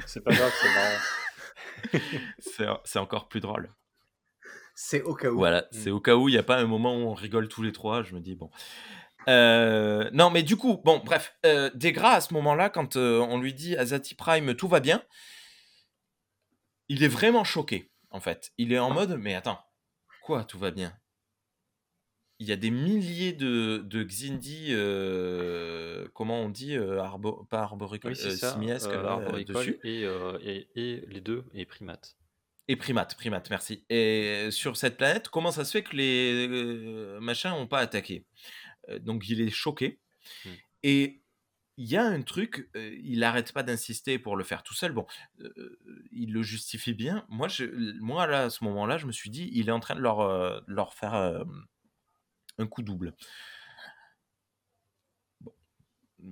C'est pas grave, c'est marrant. c'est c'est encore plus drôle. C'est au cas où. Voilà, Mm. c'est au cas où il n'y a pas un moment où on rigole tous les trois. Je me dis, bon. Euh, non, mais du coup, bon, bref, euh, Degra, à ce moment-là, quand euh, on lui dit Azati Prime, tout va bien, il est vraiment choqué, en fait. Il est en mode, mais attends, quoi, tout va bien? Il y a des milliers de, de Xindi, euh, comment on dit, euh, arbo- pas arboricole, Oui, c'est euh, dessus? et, euh, et, et les deux, et primates. Et primate, primate, merci. Et sur cette planète, comment ça se fait que les euh, machins n'ont pas attaqué? Euh, Donc il est choqué. Hmm. Et il y a un truc, euh, il n'arrête pas d'insister pour le faire tout seul. Bon, il le justifie bien. Moi, je, moi là, à ce moment-là, je me suis dit, il est en train de leur, leur faire un coup double. Bon,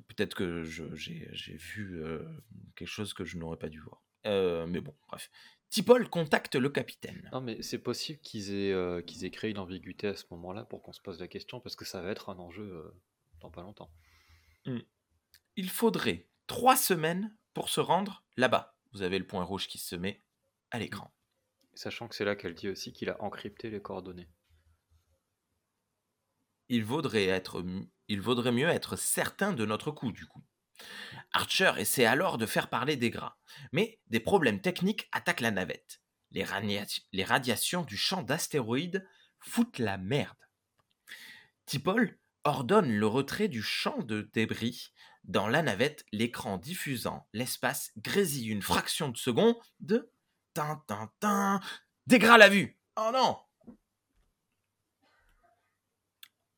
peut-être que j'ai vu quelque chose que je n'aurais pas dû voir. Mais bon, bref. Tipol contacte le capitaine. Non, mais c'est possible qu'ils aient, euh, qu'ils aient créé une ambiguïté à ce moment-là pour qu'on se pose la question, parce que ça va être un enjeu euh, dans pas longtemps. Il faudrait trois semaines pour se rendre là-bas. Vous avez le point rouge qui se met à l'écran. Sachant que c'est là qu'elle dit aussi qu'il a encrypté les coordonnées. Il vaudrait, être, il vaudrait mieux être certain de notre coup, du coup. Archer essaie alors de faire parler des gras, mais des problèmes techniques attaquent la navette. Les, radiations du champ d'astéroïdes foutent la merde. Tipol ordonne le retrait du champ de débris. Dans la navette, l'écran diffusant l'espace grésille une fraction de seconde de... Tin, tin, tin. La vue Oh non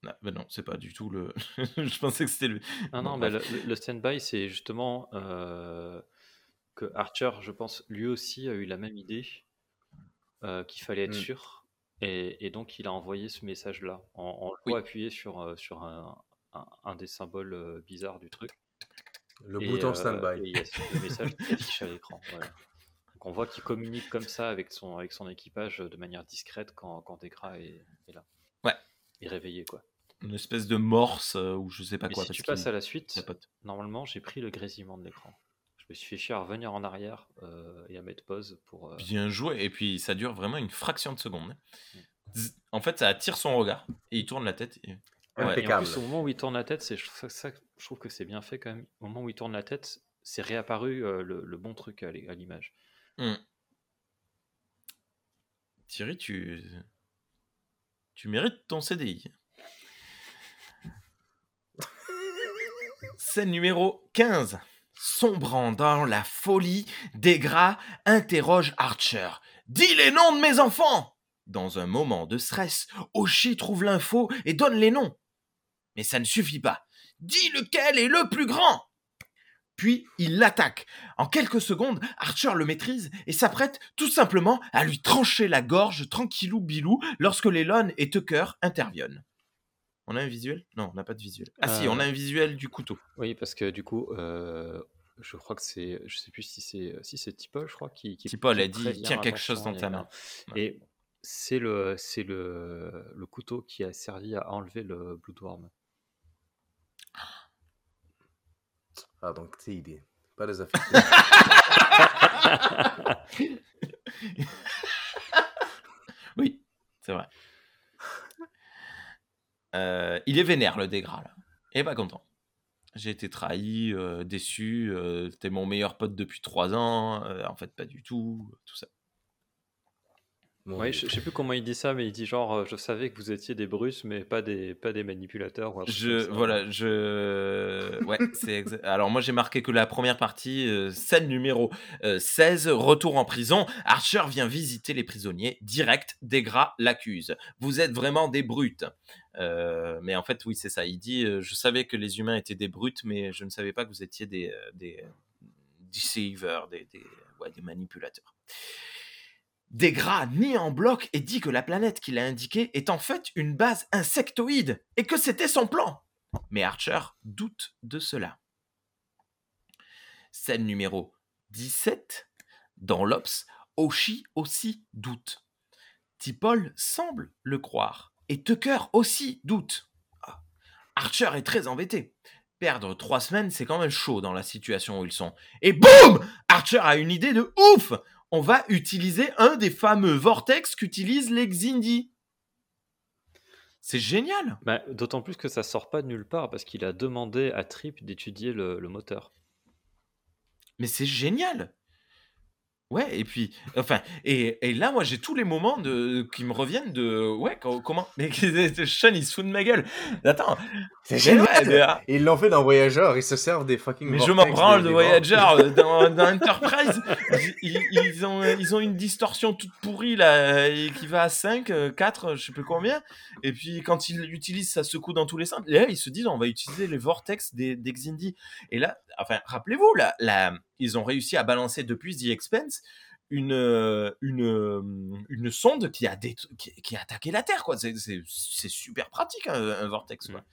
Ah, ben non, c'est pas du tout le. je pensais que c'était le. Ah non, bah, bref. le, le- stand-by, c'est justement euh, que Archer, je pense, lui aussi a eu la même idée euh, qu'il fallait être Mm. sûr. Et, et donc, il a envoyé ce message-là en, en Oui. appuyer sur, euh, sur un, un- un des symboles euh, bizarres du truc. Le Et, bouton standby. et il y a le message qui affiche à l'écran. voilà. Donc on voit qu'il communique comme ça avec son, avec son équipage de manière discrète quand, quand Degra est, est là. Ouais. est réveillé, quoi. Une espèce de morse euh, ou je sais pas Mais quoi. si parce tu passes à la suite, normalement, j'ai pris le grésillement de l'écran. Je me suis fait chier à revenir en arrière euh, et à mettre pause pour. euh, Bien joué. Et puis ça dure vraiment une fraction de seconde. hein. Mm. En fait, ça attire son regard et il tourne la tête. et- Ouais, et en Impeccable. plus, au moment où il tourne la tête, c'est ça, ça, je trouve que c'est bien fait quand même. Au moment où il tourne la tête, c'est réapparu euh, le, le bon truc à l'image. Mm. Thierry, tu. Tu mérites ton CDI. Scène numéro 15. Sombrant dans la folie, Degra interroge Archer. Dis les noms de mes enfants Dans un moment de stress, Oshi trouve l'info et donne les noms. Mais ça ne suffit pas. Dis lequel est le plus grand Puis il l'attaque. En quelques secondes, Archer le maîtrise et s'apprête tout simplement à lui trancher la gorge tranquillou bilou lorsque Lelon et Tucker interviennent. On a un visuel? Non, on n'a pas de visuel. Ah si, Euh, on a un visuel du couteau. Oui, parce que du coup, euh, je crois que c'est, je sais plus si c'est, si c'est Tipol, je crois, qui, qui Tipol qui a dit, tiens quelque chose dans ta main. Et c'est le, c'est le, le couteau qui a servi à enlever le Bloodworm. Ah, donc t'es idée. Pas des affaires. Oui, c'est vrai. Euh, il est vénère, le dégras, là. Et pas content. J'ai été trahi, euh, déçu, euh, t'es mon meilleur pote depuis trois ans, en fait pas du tout, tout ça. Mon Oui, Dieu. je, je sais plus comment il dit ça, mais il dit genre, euh, je savais que vous étiez des Brusses, mais pas des, pas des manipulateurs. ou un truc Je, ça. voilà, je... Ouais, c'est exa- Alors moi j'ai marqué que la première partie, euh, scène numéro euh, 16, retour en prison, Archer vient visiter les prisonniers, direct, Degra l'accuse. Vous êtes vraiment des brutes. Euh, mais en fait, oui, c'est ça. Il dit, euh, je savais que les humains étaient des brutes, mais je ne savais pas que vous étiez des, euh, des deceivers, des, des, ouais, des manipulateurs. Degra nie en bloc et dit que la planète qu'il a indiquée est en fait une base insectoïde et que c'était son plan. Mais Archer doute de cela. Scène numéro 17. Dans l'Ops, Oshi aussi doute. Tipol semble le croire. Et Tucker aussi doute. Ah. Archer est très embêté. Perdre trois semaines, c'est quand même chaud dans la situation où ils sont. Et boum Archer a une idée de ouf On va utiliser un des fameux vortex qu'utilisent les Xindi. C'est génial Bah, D'autant plus que ça sort pas de nulle part, parce qu'il a demandé à Trip d'étudier le, le moteur. Mais c'est génial Ouais, et puis, enfin, et, et là, moi, j'ai tous les moments de, qui me reviennent de, ouais, co- comment, mais Sean, il se fout de ma gueule. Attends, C'est génial. ouais, mais, ah, Ils l'ont fait dans Voyageur, ils se servent des fucking mais je m'en branle de. Voyager euh, dans, dans Enterprise. Ils, ont, ils ont une distorsion toute pourrie, là, et qui va à 5, euh, 4, je sais plus combien. Et puis, quand ils l'utilisent, ça secoue dans tous les sens. Et là, ils se disent, on va utiliser les vortex des, des Xindi. Et là, enfin, rappelez-vous, ils ont réussi à balancer depuis The Expense une, euh, une, euh, une sonde qui a, qui, qui a attaqué la Terre, quoi. C'est- super pratique, un, un vortex, quoi.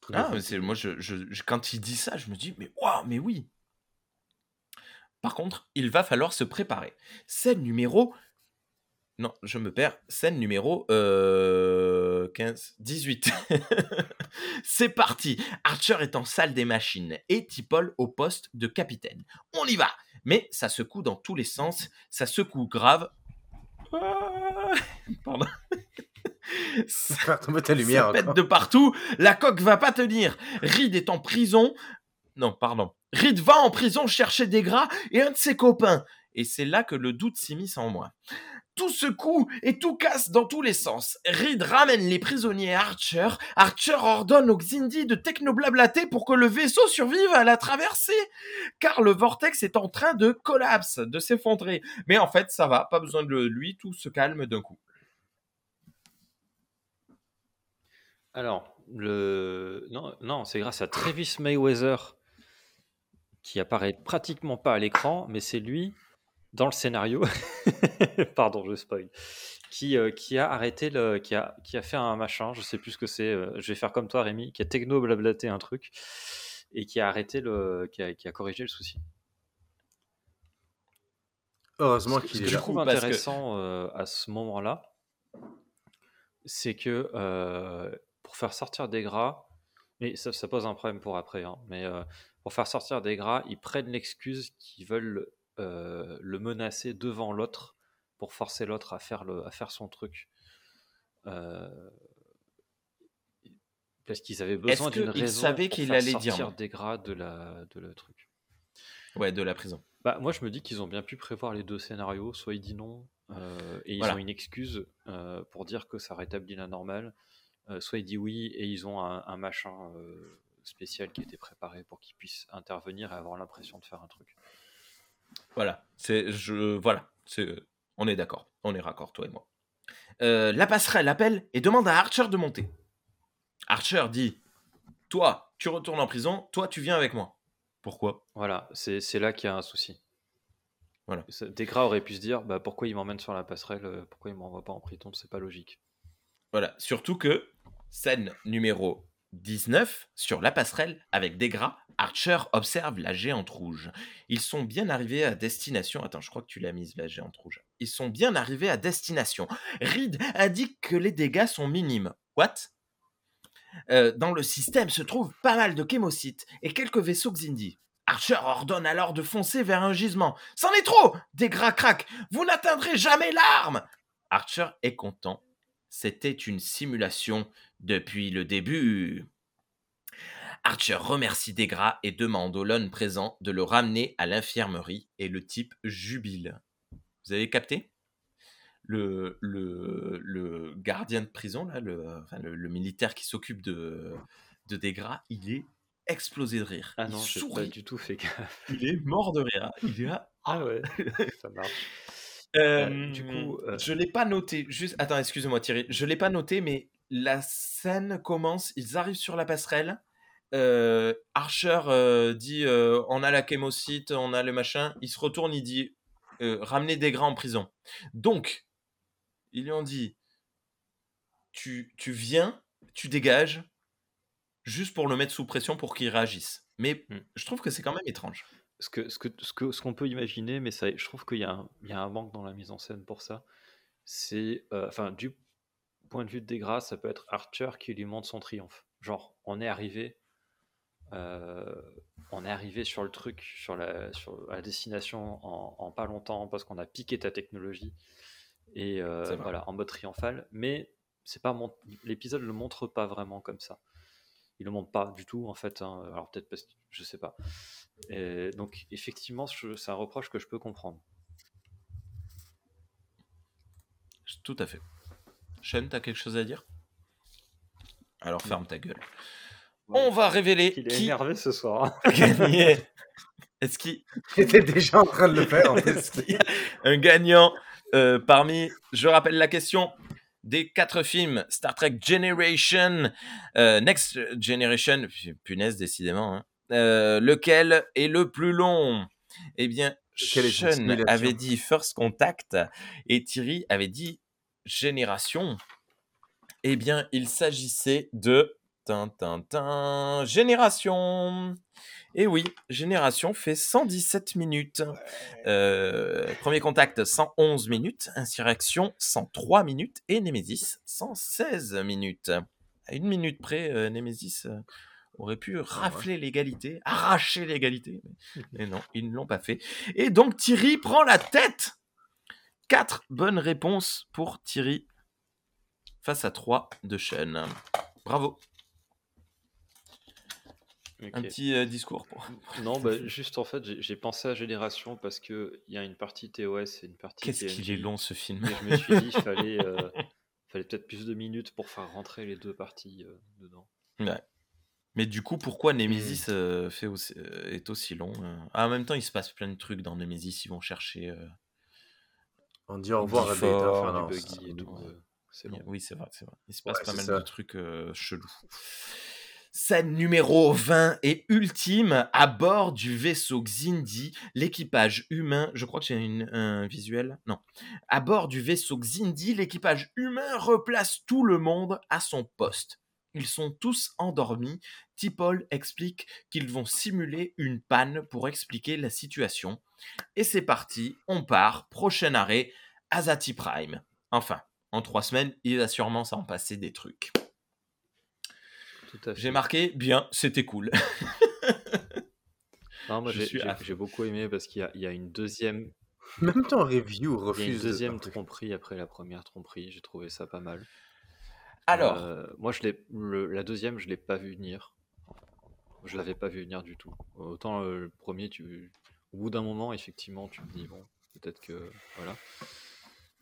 Tout Ah, à fait. mais c'est moi, je- quand il dit ça, je me dis, mais waouh, mais oui. Par contre, il va falloir se préparer. Scène numéro. Non, je me perds. Scène numéro euh, 15, 18. C'est parti. Archer est en salle des machines et Tipol au poste de capitaine. On y va. Mais ça secoue dans tous les sens. Ça secoue grave. Ah, Pardon. Ça- ta lumière ça pète de partout, la coque va pas tenir. Reed est en prison. Non, pardon. Reed va en prison chercher des gras et un de ses copains. Et c'est là que le doute s'immisce en moi. Tout secoue et tout casse dans tous les sens. Reed ramène les prisonniers à Archer. Archer ordonne aux Xindi de technoblablater pour que le vaisseau survive à la traversée. Car le vortex est en train de collapse, de s'effondrer. Mais en fait, ça va, pas besoin de lui, tout se calme d'un coup. Alors, le... non, non c'est grâce à Travis Mayweather qui apparaît pratiquement pas à l'écran, mais c'est lui, dans le scénario, pardon, je spoil, qui, euh, qui a arrêté le. Qui a, qui a fait un machin, je sais plus ce que c'est, euh, je vais faire comme toi, Rémi, qui a techno blablaté un truc et qui a arrêté le. qui a, qui a corrigé le souci. Heureusement Ce que, ce qu'il que est je trouve que intéressant euh, à ce moment-là, c'est que euh, pour faire sortir des gras, mais ça, ça pose un problème pour après, hein, mais euh, pour faire sortir des gras, ils prennent l'excuse qu'ils veulent euh, le menacer devant l'autre pour forcer l'autre à faire le, à faire son truc. Euh, parce qu'ils avaient besoin d'une raison savait pour faire allait dire sortir non des gras de la, de le truc. Ouais, de la prison. Bah, moi, je me dis qu'ils ont bien pu prévoir les deux scénarios. Soit il dit non, euh, et ils Voilà. ont une excuse euh, pour dire que ça rétablit la normale. euh, soit il dit oui, et ils ont un, un machin spécial qui a été préparé pour qu'ils puissent intervenir et avoir l'impression de faire un truc. Voilà. C'est, je, voilà. C'est, on est d'accord. On est raccord, toi et moi. Euh, la passerelle appelle et demande à Archer de monter. Archer dit Toi, tu retournes en prison, toi, tu viens avec moi. Pourquoi? Voilà, c'est c'est là qu'il y a un souci. Voilà. Desgras aurait pu se dire bah, pourquoi il m'emmène sur la passerelle, euh, pourquoi il m'envoie pas en prison, c'est pas logique. Voilà. Surtout que, scène numéro 19, sur la passerelle, avec Degra, Archer observe la géante rouge. Ils sont bien arrivés à destination. Attends, je crois que tu l'as mise, la géante rouge. Ils sont bien arrivés à destination. Reed indique que les dégâts sont minimes. What? Euh, Dans le système se trouvent pas mal de chémocytes et quelques vaisseaux Xindi. Archer ordonne alors de foncer vers un gisement. C'en est trop Degra craque Vous n'atteindrez jamais l'arme Archer est content. C'était une simulation depuis le début. Archer remercie Degra et demande au lone présent de le ramener à l'infirmerie et le type jubile. Vous avez capté? Le, le, le gardien de prison, là, le, enfin, le, le militaire qui s'occupe de, de Degra, il est explosé de rire. Ah non, j'ai pas du tout fait gaffe. il est mort de rire. Il est là. Ah ouais, ça marche. Euh, du coup, euh, je l'ai pas noté. Juste, attends, excuse-moi Thierry, je l'ai pas noté, mais la scène commence. Ils arrivent sur la passerelle. euh, Archer euh, dit euh, on a la chémocyte, on a le machin. Il se retourne, il dit ramenez des gras en prison. Donc, ils lui ont dit tu, tu viens, tu dégages, juste pour le mettre sous pression pour qu'il réagisse. Mais Hmm. je trouve que c'est quand même étrange. ce que ce que ce que ce qu'on peut imaginer, mais ça, je trouve qu'il y a un, il y a un manque dans la mise en scène pour ça. C'est enfin du point de vue de Degra, ça peut être Archer qui lui montre son triomphe. Genre, on est arrivé, euh, on est arrivé sur le truc, sur la sur la destination en, en pas longtemps parce qu'on a piqué ta technologie et euh, voilà en mode triomphal. Mais c'est pas mon- l'épisode le montre pas vraiment comme ça. Il le montre pas du tout en fait. hein. Alors peut-être parce que je sais pas. Et donc effectivement, c'est un reproche que je peux comprendre. Tout à fait. Sean, t'as quelque chose à dire? Alors ferme ta gueule. On va révéler Il est qui énervé ce soir. a gagné. Est-ce qu'il J'étais déjà en train de le faire en fait. un gagnant euh, parmi, je rappelle la question, des quatre films Star Trek Generation, euh, Next Generation, punaise décidément, hein, euh, lequel est le plus long? Eh bien, Sean avait dit First Contact et Thierry avait dit Génération. Eh bien, il s'agissait de tin, tin, tin, Génération. Et oui, Génération fait 117 minutes. Euh, premier contact 111 minutes, Insurrection 103 minutes et Nemesis 116 minutes. À une minute près, euh, Nemesis euh, aurait pu rafler l'égalité, arracher l'égalité, mais non, ils ne l'ont pas fait. Et donc Thierry prend la tête. Quatre bonnes réponses pour Thierry face à 3 de Sean. Bravo. Un petit euh, discours pour. Non, bah, juste en fait, j'ai pensé à Génération parce que il y a une partie TOS et une partie Qu'est-ce qu'il est long ce film. Et je me suis dit, il fallait, euh, fallait peut-être plus de minutes pour faire rentrer les deux parties euh, dedans. Ouais. Mais du coup, pourquoi Nemesis fait aussi- euh, est aussi long Ah, En même temps, il se passe plein de trucs dans Nemesis. Ils vont chercher. On dit au revoir à et tout. ouais. euh, c'est. Oui, c'est vrai, c'est vrai. Il se passe Ouais, pas mal ça. de trucs euh, chelous. Scène numéro 20 et ultime, à bord du vaisseau Xindi, l'équipage humain, je crois que j'ai un visuel, non, à bord du vaisseau Xindi, l'équipage humain replace tout le monde à son poste. Ils sont tous endormis. T'Pol explique qu'ils vont simuler une panne pour expliquer la situation. Et c'est parti, on part. Prochain arrêt, Azati Prime. Enfin, en trois semaines, il va sûrement s'en passer des trucs. J'ai marqué, bien, c'était cool. Non, moi j'ai à beaucoup aimé parce qu'il y a, il y a une deuxième, Même ton review il y a une refuse de deuxième tromperie après la première tromperie. J'ai trouvé ça pas mal. Alors, Euh, moi, je l'ai, le- la deuxième, je l'ai pas vu venir. Je l'avais pas vu venir du tout. Autant euh, le premier, tu, au bout d'un moment, effectivement, tu te dis bon, peut-être que voilà.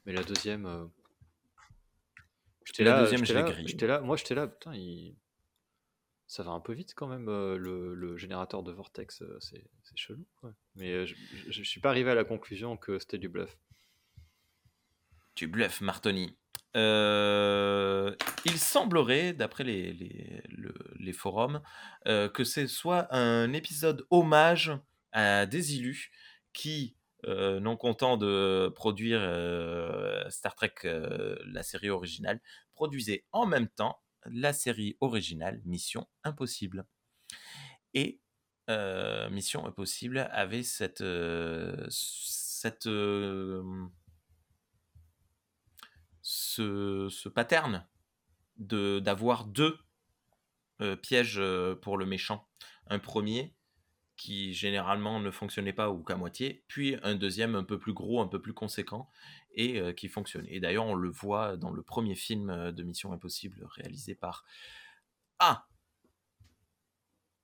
Mais la deuxième, euh, j'étais La là, deuxième, j'étais là, grillée. j'étais là, moi j'étais là, putain, il... ça va un peu vite quand même euh, le, le générateur de vortex, euh, c'est, c'est chelou. Mais je, je suis pas arrivé à la conclusion que c'était du bluff. tu bluffes, Martoni. Euh, il semblerait, d'après les, les, le- les forums, euh, que ce soit un épisode hommage à des élus qui, euh, non contents de produire euh, Star Trek, euh, la série originale, produisaient en même temps la série originale Mission Impossible. Et Mission Impossible avait cette, cette ce, pattern d'avoir deux pièges pour le méchant. Un premier qui généralement ne fonctionnait pas ou qu'à moitié, puis un deuxième un peu plus gros, un peu plus conséquent et euh, qui fonctionne. Et d'ailleurs, on le voit dans le premier film euh, de Mission Impossible réalisé par ah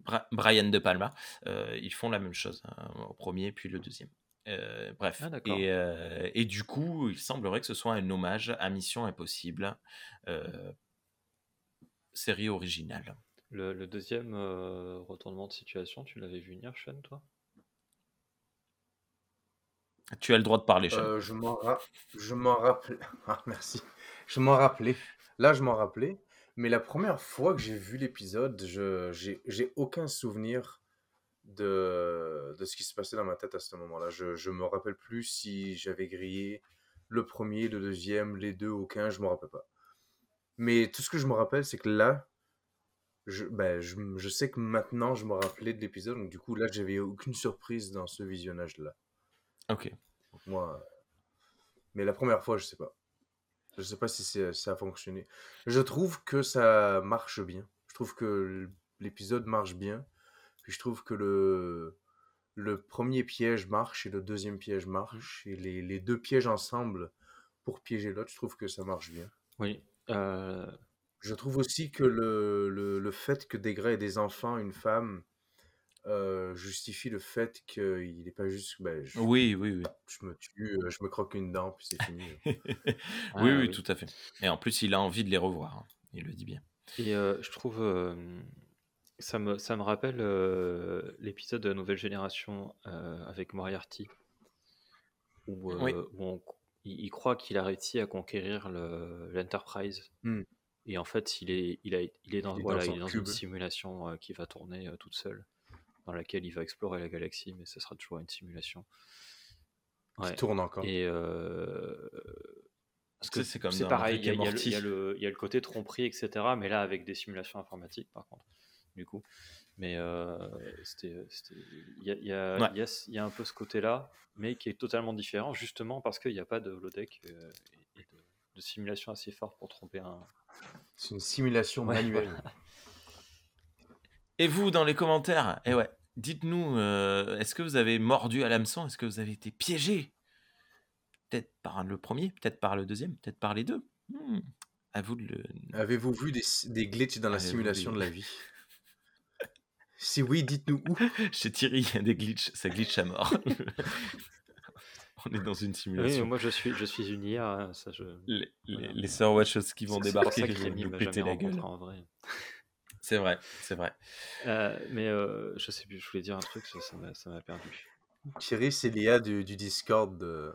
Bra- Brian De Palma. Euh, ils font la même chose hein, au premier puis le deuxième. Euh, bref, Ah, et, et du coup, il semblerait que ce soit un hommage à Mission Impossible, série originale. Le, le deuxième euh, retournement de situation, tu l'avais vu venir, Sean, toi? Tu as le droit de parler, Sean. Euh, je m'en ra- je m'en rappelais. Ah, merci. Je m'en rappelais. Là, je m'en rappelais. Mais la première fois que j'ai vu l'épisode, je j'ai j'ai aucun souvenir de, de ce qui se passait dans ma tête à ce moment-là. Je je me rappelle plus si j'avais grillé le premier, le deuxième, les deux, aucun, je me rappelle pas. Mais tout ce que je me rappelle, c'est que là, je, ben, je, je sais que maintenant, je me rappelais de l'épisode. Donc, du coup, là, j'avais aucune surprise dans ce visionnage-là. Ok. Donc, moi, mais la première fois, je sais pas. Je sais pas si ça a fonctionné. Je trouve que ça marche bien. Je trouve que l'épisode marche bien. Puis je trouve que le, le premier piège marche et le deuxième piège marche. Et les, les deux pièges ensemble pour piéger l'autre, je trouve que ça marche bien. Oui. euh, Je trouve aussi que le, le, le fait que Degra ait des enfants, une femme, euh, justifie le fait qu'il n'est pas juste. ben, je, Oui, oui, oui. je me tue, je me croque une dent, puis c'est fini. oui, Ah, oui, oui. tout à fait. Et en plus, il a envie de les revoir. hein. Il le dit bien. Et euh, je trouve, euh, ça me, ça me rappelle euh, l'épisode de la nouvelle génération euh, avec Moriarty, où, euh, Oui. où on- il, il croit qu'il a réussi à conquérir le- l'Enterprise. Et en fait, il est, il a, il est dans, Il est voilà, dans il est dans une simulation euh, qui va tourner euh, toute seule, dans laquelle il va explorer la galaxie, mais ce sera toujours une simulation. Qui Ouais. tourne encore. Et euh, c'est comme c'est pareil, il y, a- et il y a le- il y a le- il y a le côté tromperie, etc. Mais là, avec des simulations informatiques, par contre, du coup. Mais euh, c'était, c'était- il y a, il y a- Ouais. il y y a un peu ce côté-là, mais qui est totalement différent, justement parce qu'il n'y a pas de holodeck euh, et et de, de simulation assez forte pour tromper un. C'est une simulation Ouais, manuelle. voilà. Et vous, dans les commentaires, eh ouais, dites-nous, euh, est-ce que vous avez mordu à l'hameçon Est-ce que vous avez été piégé? Peut-être par le premier, peut-être par le deuxième, peut-être par les deux. Hmm, À vous de le. Avez-vous vu des, des glitches dans la simulation des- de la vie? Si oui, dites-nous où. Chez Thierry, il y a des glitches, ça glitch à mort. On est dans une Oui, simulation. moi je suis, je suis une IA, hein, ça je. Les, les, les sœurs Wachowski vont débarquer et nous péter la gueule. en vrai. C'est vrai, c'est vrai. Euh, mais euh, je sais plus, je voulais dire un truc, ça ça m'a ça m'a perdu. Thierry, c'est l'IA du, du Discord. de-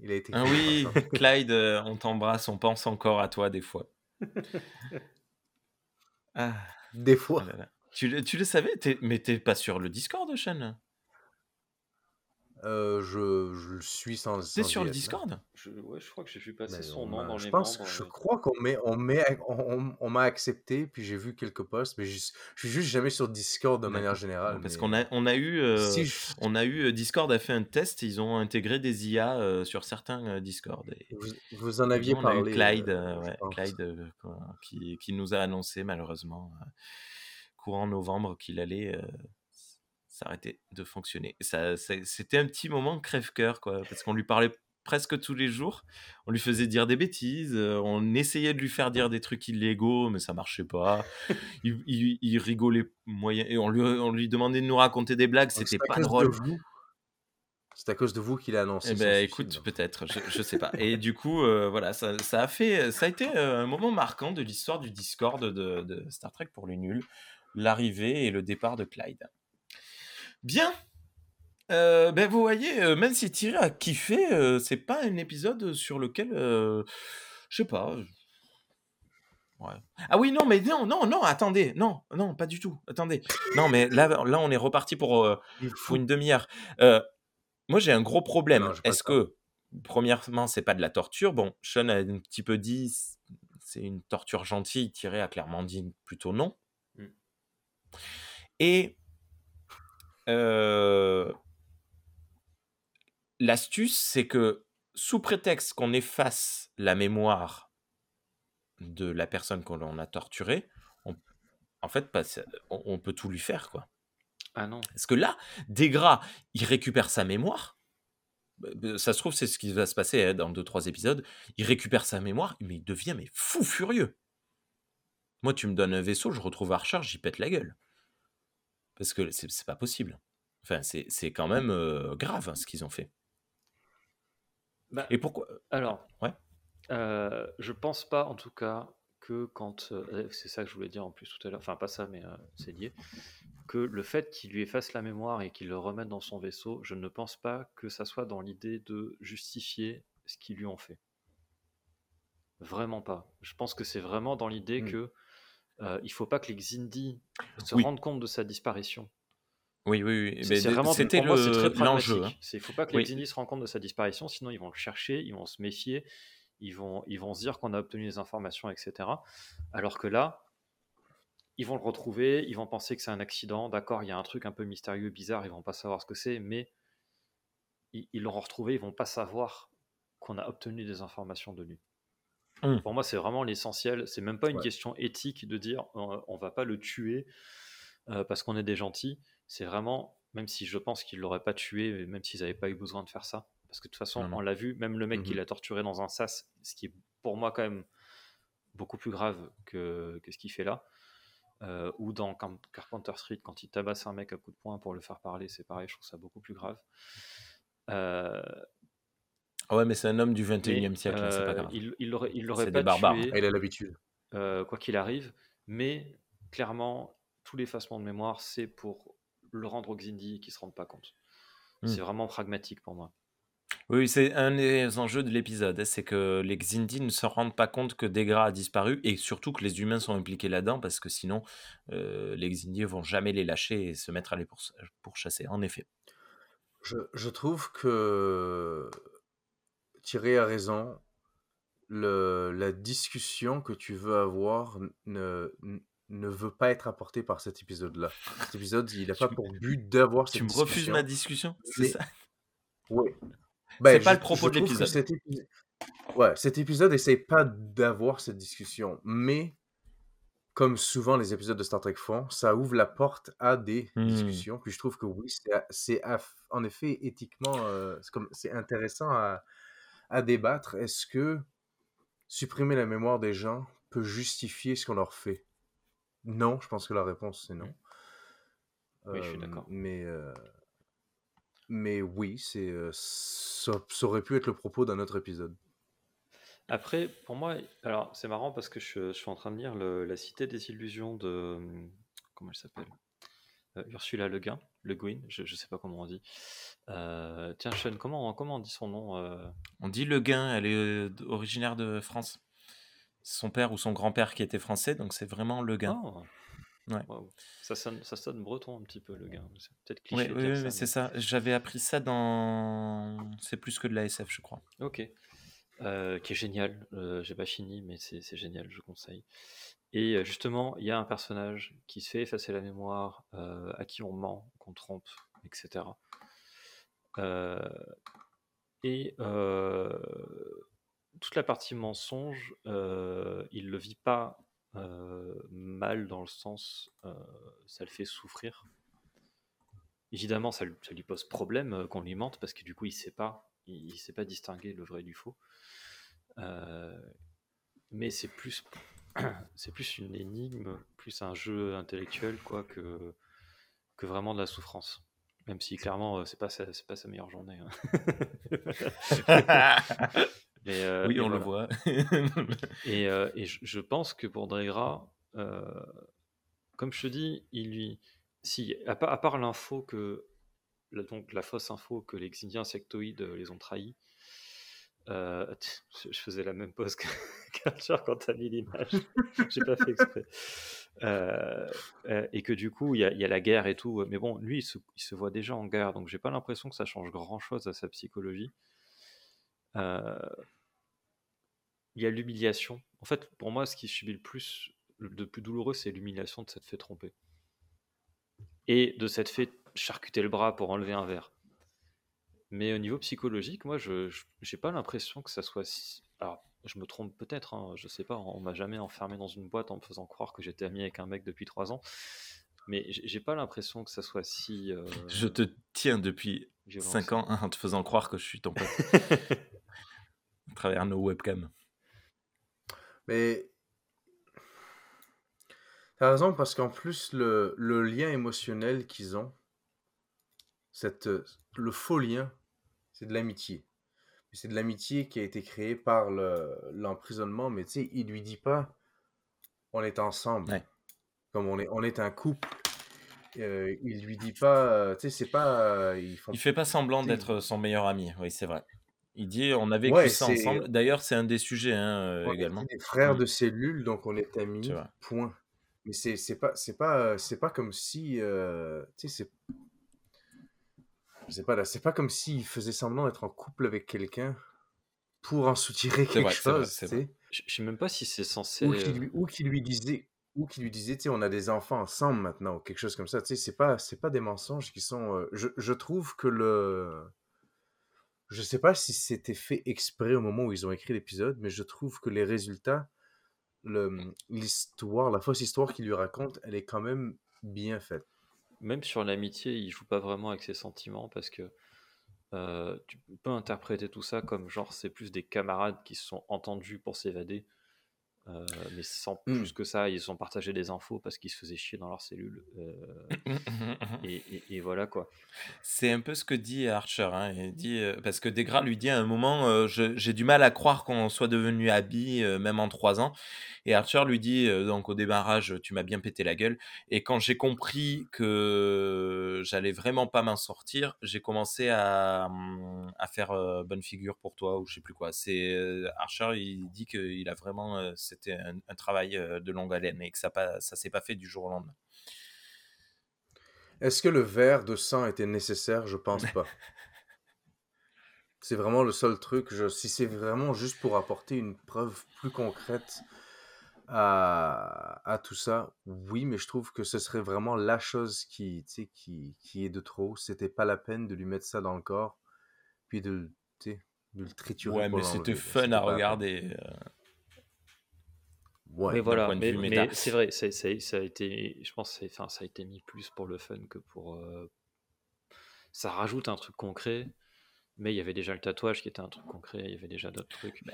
Il a été Ah oui. Clyde, euh, on t'embrasse, on pense encore à toi des fois. Ah, Des fois. là là. Tu, le- tu le savais, t'es- mais t'es pas sur le Discord, Sean? Euh, je, je le suis sans, C'est sur le. Discord? Je, ouais, je crois que j'ai vu passer Mais son on nom dans je les pense, membres. je mais- crois qu'on met, on met, on, on m'a accepté, puis j'ai vu quelques posts, mais je, je suis juste jamais sur Discord de manière générale. Parce mais, qu'on a, on a eu, euh, si je- on a eu euh, Discord a fait un test, ils ont intégré des IA euh, sur certains euh, Discord. Et, vous, vous en aviez nous, on a eu parlé. Clyde, euh, euh, je ouais, pense. Clyde euh, quoi, qui, qui nous a annoncé malheureusement euh, courant novembre qu'il allait s- s'arrêter de fonctionner. Ça, ça- c'était un petit moment crève-cœur quoi, parce qu'on lui parlait presque tous les jours, on lui faisait dire des bêtises, euh, on essayait de lui faire dire des trucs illégaux, mais ça marchait pas. Il, il- il rigolait moyen et on lui, on lui demandait de nous raconter des blagues, Donc, c'était pas drôle. C'est à cause de vous qu'il a annoncé Eh ben, écoute, peut-être, je, je sais pas. Et du coup, euh, voilà, ça, ça a fait, ça a été euh, un moment marquant de l'histoire du Discord de, de Star Trek pour les nuls, l'arrivée et le départ de Clyde. Bien. Euh, ben vous voyez, euh, même si Thierry a kiffé, euh, c'est pas un épisode sur lequel, euh, je sais pas. Ouais. Ah oui, non, mais non, non, non, attendez, non, non, pas du tout, attendez. Non, mais là, là on est reparti pour, pour une demi-heure. Moi, j'ai un gros problème. Est-ce que, premièrement, c'est pas de la torture? Bon, Sean a un petit peu dit, c'est une torture gentille. Thierry a clairement dit plutôt non. Mm. Et euh, l'astuce, c'est que sous prétexte qu'on efface la mémoire de la personne qu'on a torturée, on- en fait, on, peut tout lui faire, quoi. Ah non. Parce que là, Degra, il récupère sa mémoire. Bah, bah, Ça se trouve, c'est ce qui va se passer hein, dans 2-3 épisodes. Il récupère sa mémoire, mais il devient mais fou furieux. Moi, tu me donnes un vaisseau, je retrouve Archer, j'y pète la gueule. Parce que c'est pas possible. Enfin, c'est quand même euh, grave hein, ce qu'ils ont fait. Bah, Et pourquoi Alors, Ouais. euh, je pense pas en tout cas que quand. euh, c'est ça que je voulais dire en plus tout à l'heure, enfin pas ça, mais c'est lié. Que le fait qu'il lui efface la mémoire et qu'il le remette dans son vaisseau, je ne pense pas que ça soit dans l'idée de justifier ce qu'ils lui ont fait. Vraiment pas. Je pense que c'est vraiment dans l'idée Hmm. que euh, il faut pas que les Xindi se Oui. rendent compte de sa disparition. Oui, oui, oui. C'est vraiment, C'était pour moi, c'est très le- l'enjeu. pragmatique. hein. Il faut pas que Oui. les Xindi se rendent compte de sa disparition, sinon ils vont le chercher, ils vont se méfier, ils vont, ils vont se dire qu'on a obtenu des informations, etc. Alors que là, ils vont le retrouver, ils vont penser que c'est un accident, d'accord, il y a un truc un peu mystérieux, bizarre, ils vont pas savoir ce que c'est, mais ils ils l'auront retrouvé, ils vont pas savoir qu'on a obtenu des informations de lui. Hmm. Pour moi, c'est vraiment l'essentiel. C'est même pas une Ouais. question éthique de dire euh, on va pas le tuer euh, parce qu'on est des gentils. C'est vraiment, même si je pense qu'ils l'auraient pas tué, même s'ils n'avaient pas eu besoin de faire ça. Parce que de toute façon, on l'a vu, même le mec qui Mhm. l'a torturé dans un sas, ce qui est pour moi quand même beaucoup plus grave que, que ce qu'il fait là. Euh, ou dans Car- Carpenter Street, quand il tabasse un mec à coups de poing pour le faire parler, c'est pareil, je trouve ça beaucoup plus grave. Euh, Ouais, mais c'est un homme du 21e mais, siècle, c'est pas euh, grave. il, il l'aurait, il l'aurait C'est pas des barbares. tué, Ah, il a l'habitude. euh, quoi qu'il arrive, mais clairement, tout l'effacement de mémoire, c'est pour le rendre aux Xindi qui se rendent pas compte. Hmm. C'est vraiment pragmatique pour moi. Oui, c'est un des enjeux de l'épisode, hein, c'est que les Xindi ne se rendent pas compte que Degra a disparu et surtout que les humains sont impliqués là-dedans parce que sinon euh, les Xindi vont jamais les lâcher et se mettre à les pour, chasser. En effet. Je, je trouve que Thierry a raison. Le, la discussion que tu veux avoir ne, ne veut pas être apportée par cet épisode-là. Cet épisode, il n'a pas pour but d'avoir cette Tu me discussion. refuses ma discussion C'est ça? Oui. C'est pas le propos de l'épisode. cet épi- Ouais, cet épisode essaie pas d'avoir cette discussion, mais comme souvent les épisodes de Star Trek font, ça ouvre la porte à des Hmm. discussions. Puis je trouve que oui, c'est- en effet éthiquement, euh, c'est intéressant à, à débattre. Est-ce que supprimer la mémoire des gens peut justifier ce qu'on leur fait? Non, je pense que la réponse c'est non. Oui, je suis Euh, d'accord. Mais euh, mais oui, c'est euh, ça, ça aurait pu être le propos d'un autre épisode. Après, pour moi, alors c'est marrant parce que je, je suis en train de lire le- La Cité des Illusions de. Comment elle s'appelle? Ursula Le Guin, Le Guin, je, je sais pas comment on dit. Euh, tiens, Sean, comment, comment on dit son nom euh, On dit Le Guin, elle est euh, originaire de France. Son père ou son grand-père qui était français, donc c'est vraiment Le Guin. oh, Ouais. Ça sonne, ça sonne breton un petit peu, le gars. C'est peut-être cliché oui, oui, mais c'est ça. J'avais appris ça dans. C'est plus que de la SF, je crois. Ok. Euh, qui est génial. Euh, j'ai pas fini, mais c'est génial, je conseille. Et justement, il y a un personnage qui se fait effacer la mémoire, à qui on ment, qu'on trompe, etc. Et toute la partie mensonge, il le vit pas mal dans le sens, ça le fait souffrir. Évidemment, ça, lui pose problème qu'on lui mente parce que du coup, il sait pas, il, sait pas distinguer le vrai du faux. Mais c'est plus, c'est plus une énigme, plus un jeu intellectuel quoi que que vraiment de la souffrance. Même si clairement, euh, c'est pas c'est pas sa meilleure journée. hein. mais, euh, Oui, on le voit. Et, euh, et je, je pense que pour Dregra, euh, comme je te dis, il lui, si à part, à part l'info que la, donc la fausse info que les Xindiens sectoïdes les ont trahis, euh, je, faisais la même pause que qu'Arthur quand t'as mis l'image. J'ai pas fait exprès. Euh, euh, et que du coup, il y, a- la guerre et tout. Mais bon, lui, il se, voit déjà en guerre, donc j'ai pas l'impression que ça change grand chose à sa psychologie. Il y a l'humiliation. En fait, pour moi, ce qui subit le plus, le plus douloureux, c'est l'humiliation de s'être fait tromper. Et de s'être fait charcuter le bras pour enlever un verre. Mais au niveau psychologique, moi, je j'ai pas l'impression que ça soit si... Alors, je me trompe peut-être, hein, je sais pas, on m'a jamais enfermé dans une boîte en me faisant croire que j'étais ami avec un mec depuis trois ans, mais j'ai pas l'impression que ça soit si euh, Je te tiens depuis violent que 5 ça. ans en te faisant croire que je suis ton pote à travers nos webcams. Mais t'as raison parce qu'en plus, le, le lien émotionnel qu'ils ont, cette, le faux lien, c'est de l'amitié. C'est de l'amitié qui a été créée par le- l'emprisonnement, mais tu sais, il lui dit pas on est ensemble, Ouais. comme on est, on est un couple. Euh, il lui dit pas, euh, tu sais, c'est pas. euh, ils font. Il fait pas semblant d'être son meilleur ami, oui, c'est vrai. Il dit on a vécu Ouais, ça ensemble. D'ailleurs, c'est un des sujets hein, euh, On également. des frères Mm, de cellule, donc on est amis, point. Mais c'est pas, pas, c'est pas comme si. euh, tu sais, c'est je sais pas là, c'est pas comme s'il faisait semblant d'être en couple avec quelqu'un pour en soutirer quelque vrai, c'est vrai, chose, vrai. Je je sais même pas si c'est censé. Ou qui euh, lui, ou qui lui disait, ou qui lui disait, on a des enfants ensemble maintenant, ou quelque chose comme ça. Tu sais, c'est pas, c'est pas des mensonges qui sont. euh, je, je trouve que le, je sais pas si c'était fait exprès au moment où ils ont écrit l'épisode, mais je trouve que les résultats, le, l'histoire, la fausse histoire qu'il lui raconte, elle est quand même bien faite. Même sur l'amitié, il joue pas vraiment avec ses sentiments parce que euh, tu peux interpréter tout ça comme genre c'est plus des camarades qui se sont entendus pour s'évader, euh, mais sans Hmm. plus que ça, ils ont partagé des infos parce qu'ils se faisaient chier dans leur cellule. euh, et, et- et voilà quoi. C'est un peu ce que dit Archer. hein, Il dit, euh, parce que Degra lui dit à un moment J'ai du mal à croire qu'on soit devenu habits, euh, même en trois ans. Et Archer lui dit Donc, au démarrage, tu m'as bien pété la gueule. Et quand j'ai compris que j'allais vraiment pas m'en sortir, j'ai commencé à, hum, à faire bonne figure pour toi, ou je sais plus quoi. C'est Archer, il dit qu'il a vraiment. euh, C'était un, un travail euh, de longue haleine et que ça, ça s'est pas fait du jour au lendemain. Est-ce que le verre de sang était nécessaire? Je pense pas. C'est vraiment le seul truc. Je, si c'est vraiment juste pour apporter une preuve plus concrète à, à tout ça, oui, mais je trouve que ce serait vraiment la chose qui, est de trop. C'était pas la peine de lui mettre ça dans le corps, puis de, le- de triturer Ouais, mais c'était fun à regarder. euh, Ouais. Mais voilà, mais, mais c'est vrai, ça a été, je pense, enfin, ça a été mis plus pour le fun que pour. euh, ça rajoute un truc concret, mais il y avait déjà le tatouage qui était un truc concret, il y avait déjà d'autres trucs.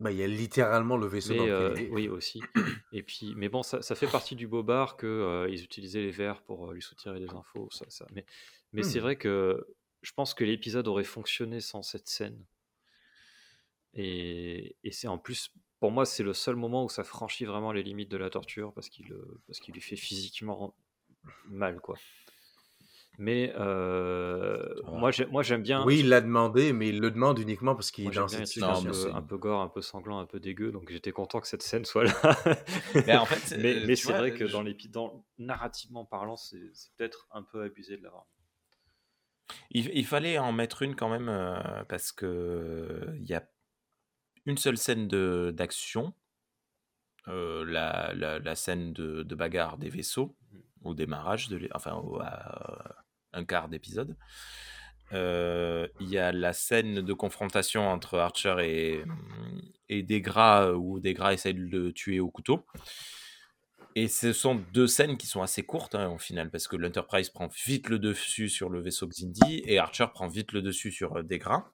Bah, il y a littéralement le vaisseau dans Mais lequel euh, il est. oui aussi. Et puis, mais bon, ça, ça fait partie du bobard que euh, ils utilisaient les verres pour euh, lui soutirer des infos. Ça, ça. Mais, mais c'est Hmm. vrai que je pense que l'épisode aurait fonctionné sans cette scène. Et, et c'est en plus, pour moi, c'est le seul moment où ça franchit vraiment les limites de la torture parce qu'il euh, parce qu'il lui fait physiquement mal, quoi. Mais euh, moi, j'ai- moi, j'aime bien. Oui, il l'a demandé, mais il le demande uniquement parce qu'il est dans les cette un situation. un peu gore, un peu sanglant, un peu dégueu, donc j'étais content que cette scène soit là. Mais en fait, mais mais tu c'est vrai que je- dans l'épi- dans narrativement parlant, c'est c'est peut-être un peu abusé de l'avoir. Il, il fallait en mettre une quand même euh, parce que il y a une seule scène de d'action, euh, la, la, la scène de, de bagarre des vaisseaux Mhm. au démarrage, de, enfin au- à un quart d'épisode. Euh, Il y a la scène de confrontation entre Archer et, et Degra où Degra essaie de le tuer au couteau. Et ce sont deux scènes qui sont assez courtes hein, au final, parce que l'Enterprise prend vite le dessus sur le vaisseau Xindi et Archer prend vite le dessus sur euh, Degra.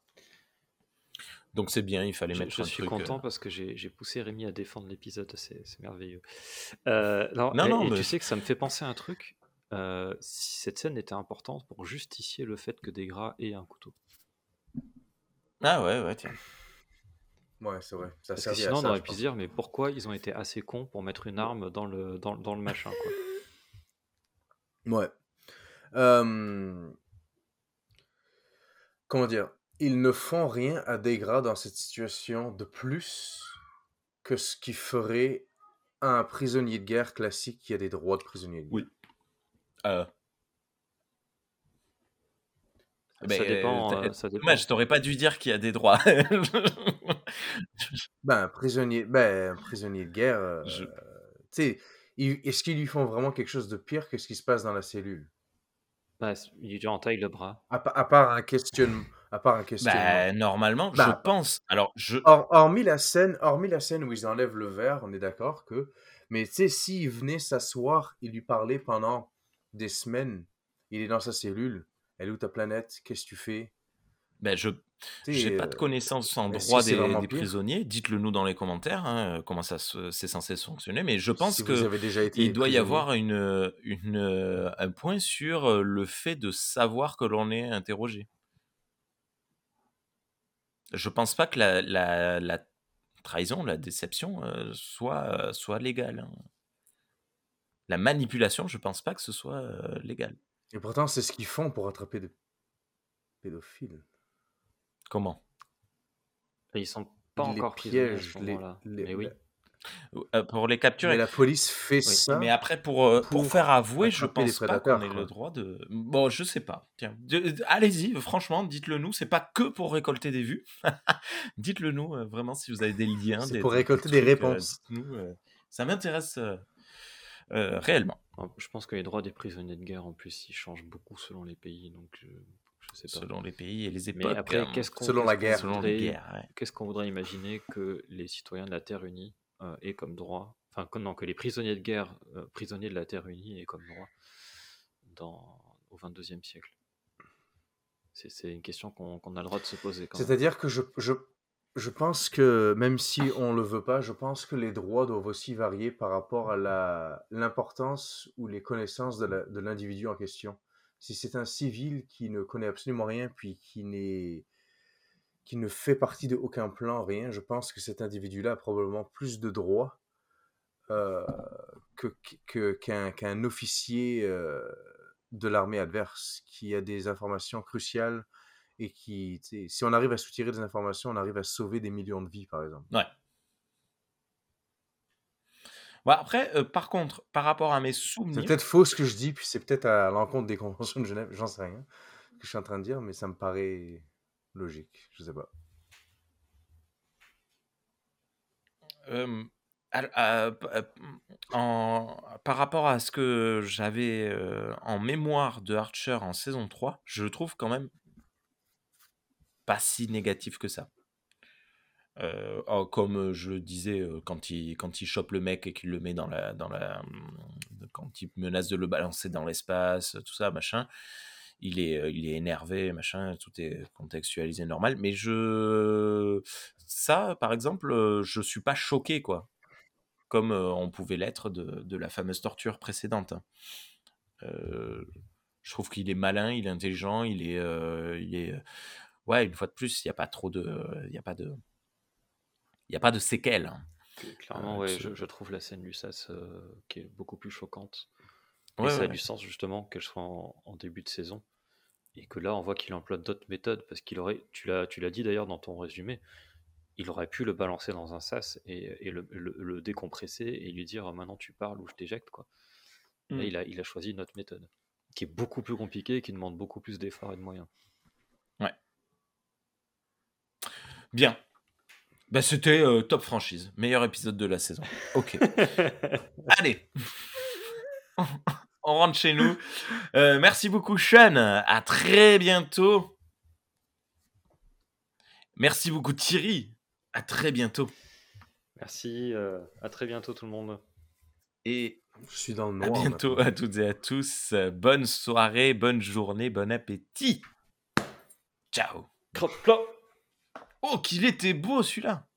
Donc c'est bien, il fallait Je, mettre je un suis truc. euh, content parce que j'ai poussé Rémi à défendre l'épisode, c'est merveilleux. Euh, non, Non, et, non, et mais- tu sais que ça me fait penser à un truc. euh, si cette scène était importante pour justifier le fait que Degra ait un couteau. Ah ouais, ouais, tiens. Ouais, c'est vrai. Ça Parce que sinon, à on ça, aurait je pu se dire, mais pourquoi ils ont été assez cons pour mettre une arme dans le, dans, dans le machin, quoi. Ouais. Euh, Comment dire? Ils ne font rien à Degra dans cette situation de plus que ce qui ferait un prisonnier de guerre classique qui a des droits de prisonnier de guerre. Oui. Euh, Ça, dépend. euh, euh, ça dépend. Dommage, t'aurais pas dû dire qu'il y a des droits. Ben, un prisonnier, ben, un prisonnier de guerre, euh, Je- tu sais, ils- est-ce qu'ils lui font vraiment quelque chose de pire que ce qui se passe dans la cellule? Bah, il lui entaille le bras. À part un questionnement. À part un questionnement. bah, normalement, je Bah, pense. Alors, je. Hor- hormis la scène, hormis la scène où ils enlèvent le verre, on est d'accord que. Mais tu sais, s'il venait s'asseoir et lui parler pendant des semaines, il est dans sa cellule. Elle est où ta planète? Qu'est-ce que tu fais? Ben, je j'ai pas de euh, connaissances en droit des, des prisonniers. Dites-le nous dans les commentaires, hein, comment ça c'est censé fonctionner. Mais je pense si que avez déjà été il doit y avoir une, une, euh, un point sur euh, le fait de savoir que l'on est interrogé. Je pense pas que la, la, la trahison, la déception euh, soit, soit légale. hein. La manipulation, je pense pas que ce soit euh, légal. Et pourtant, c'est ce qu'ils font pour attraper des pédophiles. Comment? Ils sont pas Ils les encore prisonniers à piègent, ce les- moment-là. les- Mais oui. Euh, Pour les capturer. Mais la police fait Oui, ça. Mais après, pour, euh, pour, pour faire avouer, je pense pas qu'on ait quoi. le droit de. Bon, je sais pas. Tiens, allez-y, franchement, dites-le nous. C'est pas que pour récolter des vues. dites-le nous, euh, vraiment, si vous avez des liens. C'est des- pour des- récolter des euh, réponses. euh, ça m'intéresse euh, euh, réellement, Je pense que les droits des prisonniers de guerre, en plus, ils changent beaucoup selon les pays, donc je, je sais pas. selon les pays et les Mais époques. après, hein, qu'est-ce qu'on Selon la guerre. selon voudrait- les guerres. ouais. Qu'est-ce qu'on voudrait imaginer que les citoyens de la Terre unie aient comme droit, enfin que, non, que les prisonniers de guerre, euh, prisonniers de la Terre unie aient comme droit dans, au 22e siècle C'est une question qu'on a le droit de se poser. C'est-à-dire que je, je, je pense que, même si on le veut pas, je pense que les droits doivent aussi varier par rapport à l'importance ou les connaissances de l'individu en question. Si c'est un civil qui ne connaît absolument rien, puis qui, n'est, qui ne fait partie de aucun plan, rien, je pense que cet individu-là a probablement plus de droits euh, que- qu'un, qu'un officier euh, de l'armée adverse qui a des informations cruciales et qui, si on arrive à soutirer des informations, on arrive à sauver des millions de vies, par exemple. Ouais. Bon, après, euh, par contre, par rapport à mes C'est souvenirs. peut-être faux ce que je dis, puis c'est peut-être à l'encontre des conventions de Genève, j'en sais rien, que je suis en train de dire, mais ça me paraît logique, je sais pas. Euh, euh, euh, en- par rapport à ce que j'avais en mémoire de Archer en saison 3, je le trouve quand même pas si négatif que ça. Oh, comme je le disais, quand il, quand il chope le mec et qu'il le met dans la, dans la. hum, Quand il menace de le balancer dans l'espace, tout ça, machin, il est, euh, il est énervé, machin, tout est contextualisé normal. Mais je. Ça, par exemple, euh, je suis pas choqué, quoi. Comme euh, on pouvait l'être de, de la fameuse torture précédente. hein. Euh, je trouve qu'il est malin, il est intelligent, il est. euh, il est ouais, une fois de plus, il n'y a pas trop de. Il n'y a pas de. Il n'y a pas de séquelles. hein. Clairement, Euh, ouais, je, je trouve la scène Lussas euh, qui est beaucoup plus choquante. Et Ouais, ça a ouais. du sens justement qu'elle soit en, en début de saison. Et que là, on voit qu'il emploie d'autres méthodes. Parce qu'il aurait, tu l'as, tu l'as dit d'ailleurs dans ton résumé, il aurait pu le balancer dans un sas et, et le, le- le décompresser et lui dire maintenant tu parles ou je t'éjecte. Quoi. Là, Mm. il a, il a choisi une autre méthode qui est beaucoup plus compliquée et qui demande beaucoup plus d'efforts et de moyens. Bien. Bah, c'était euh, top franchise. Meilleur épisode de la saison. Ok. Allez. On rentre chez nous. Euh, merci beaucoup, Sean. À très bientôt. Merci beaucoup, Thierry. À très bientôt. Merci, euh, à très bientôt tout le monde. Et Je suis dans le à noir. bientôt maintenant. à toutes et à tous. Bonne soirée, bonne journée, bon appétit. Ciao. Oh, qu'il était beau celui-là.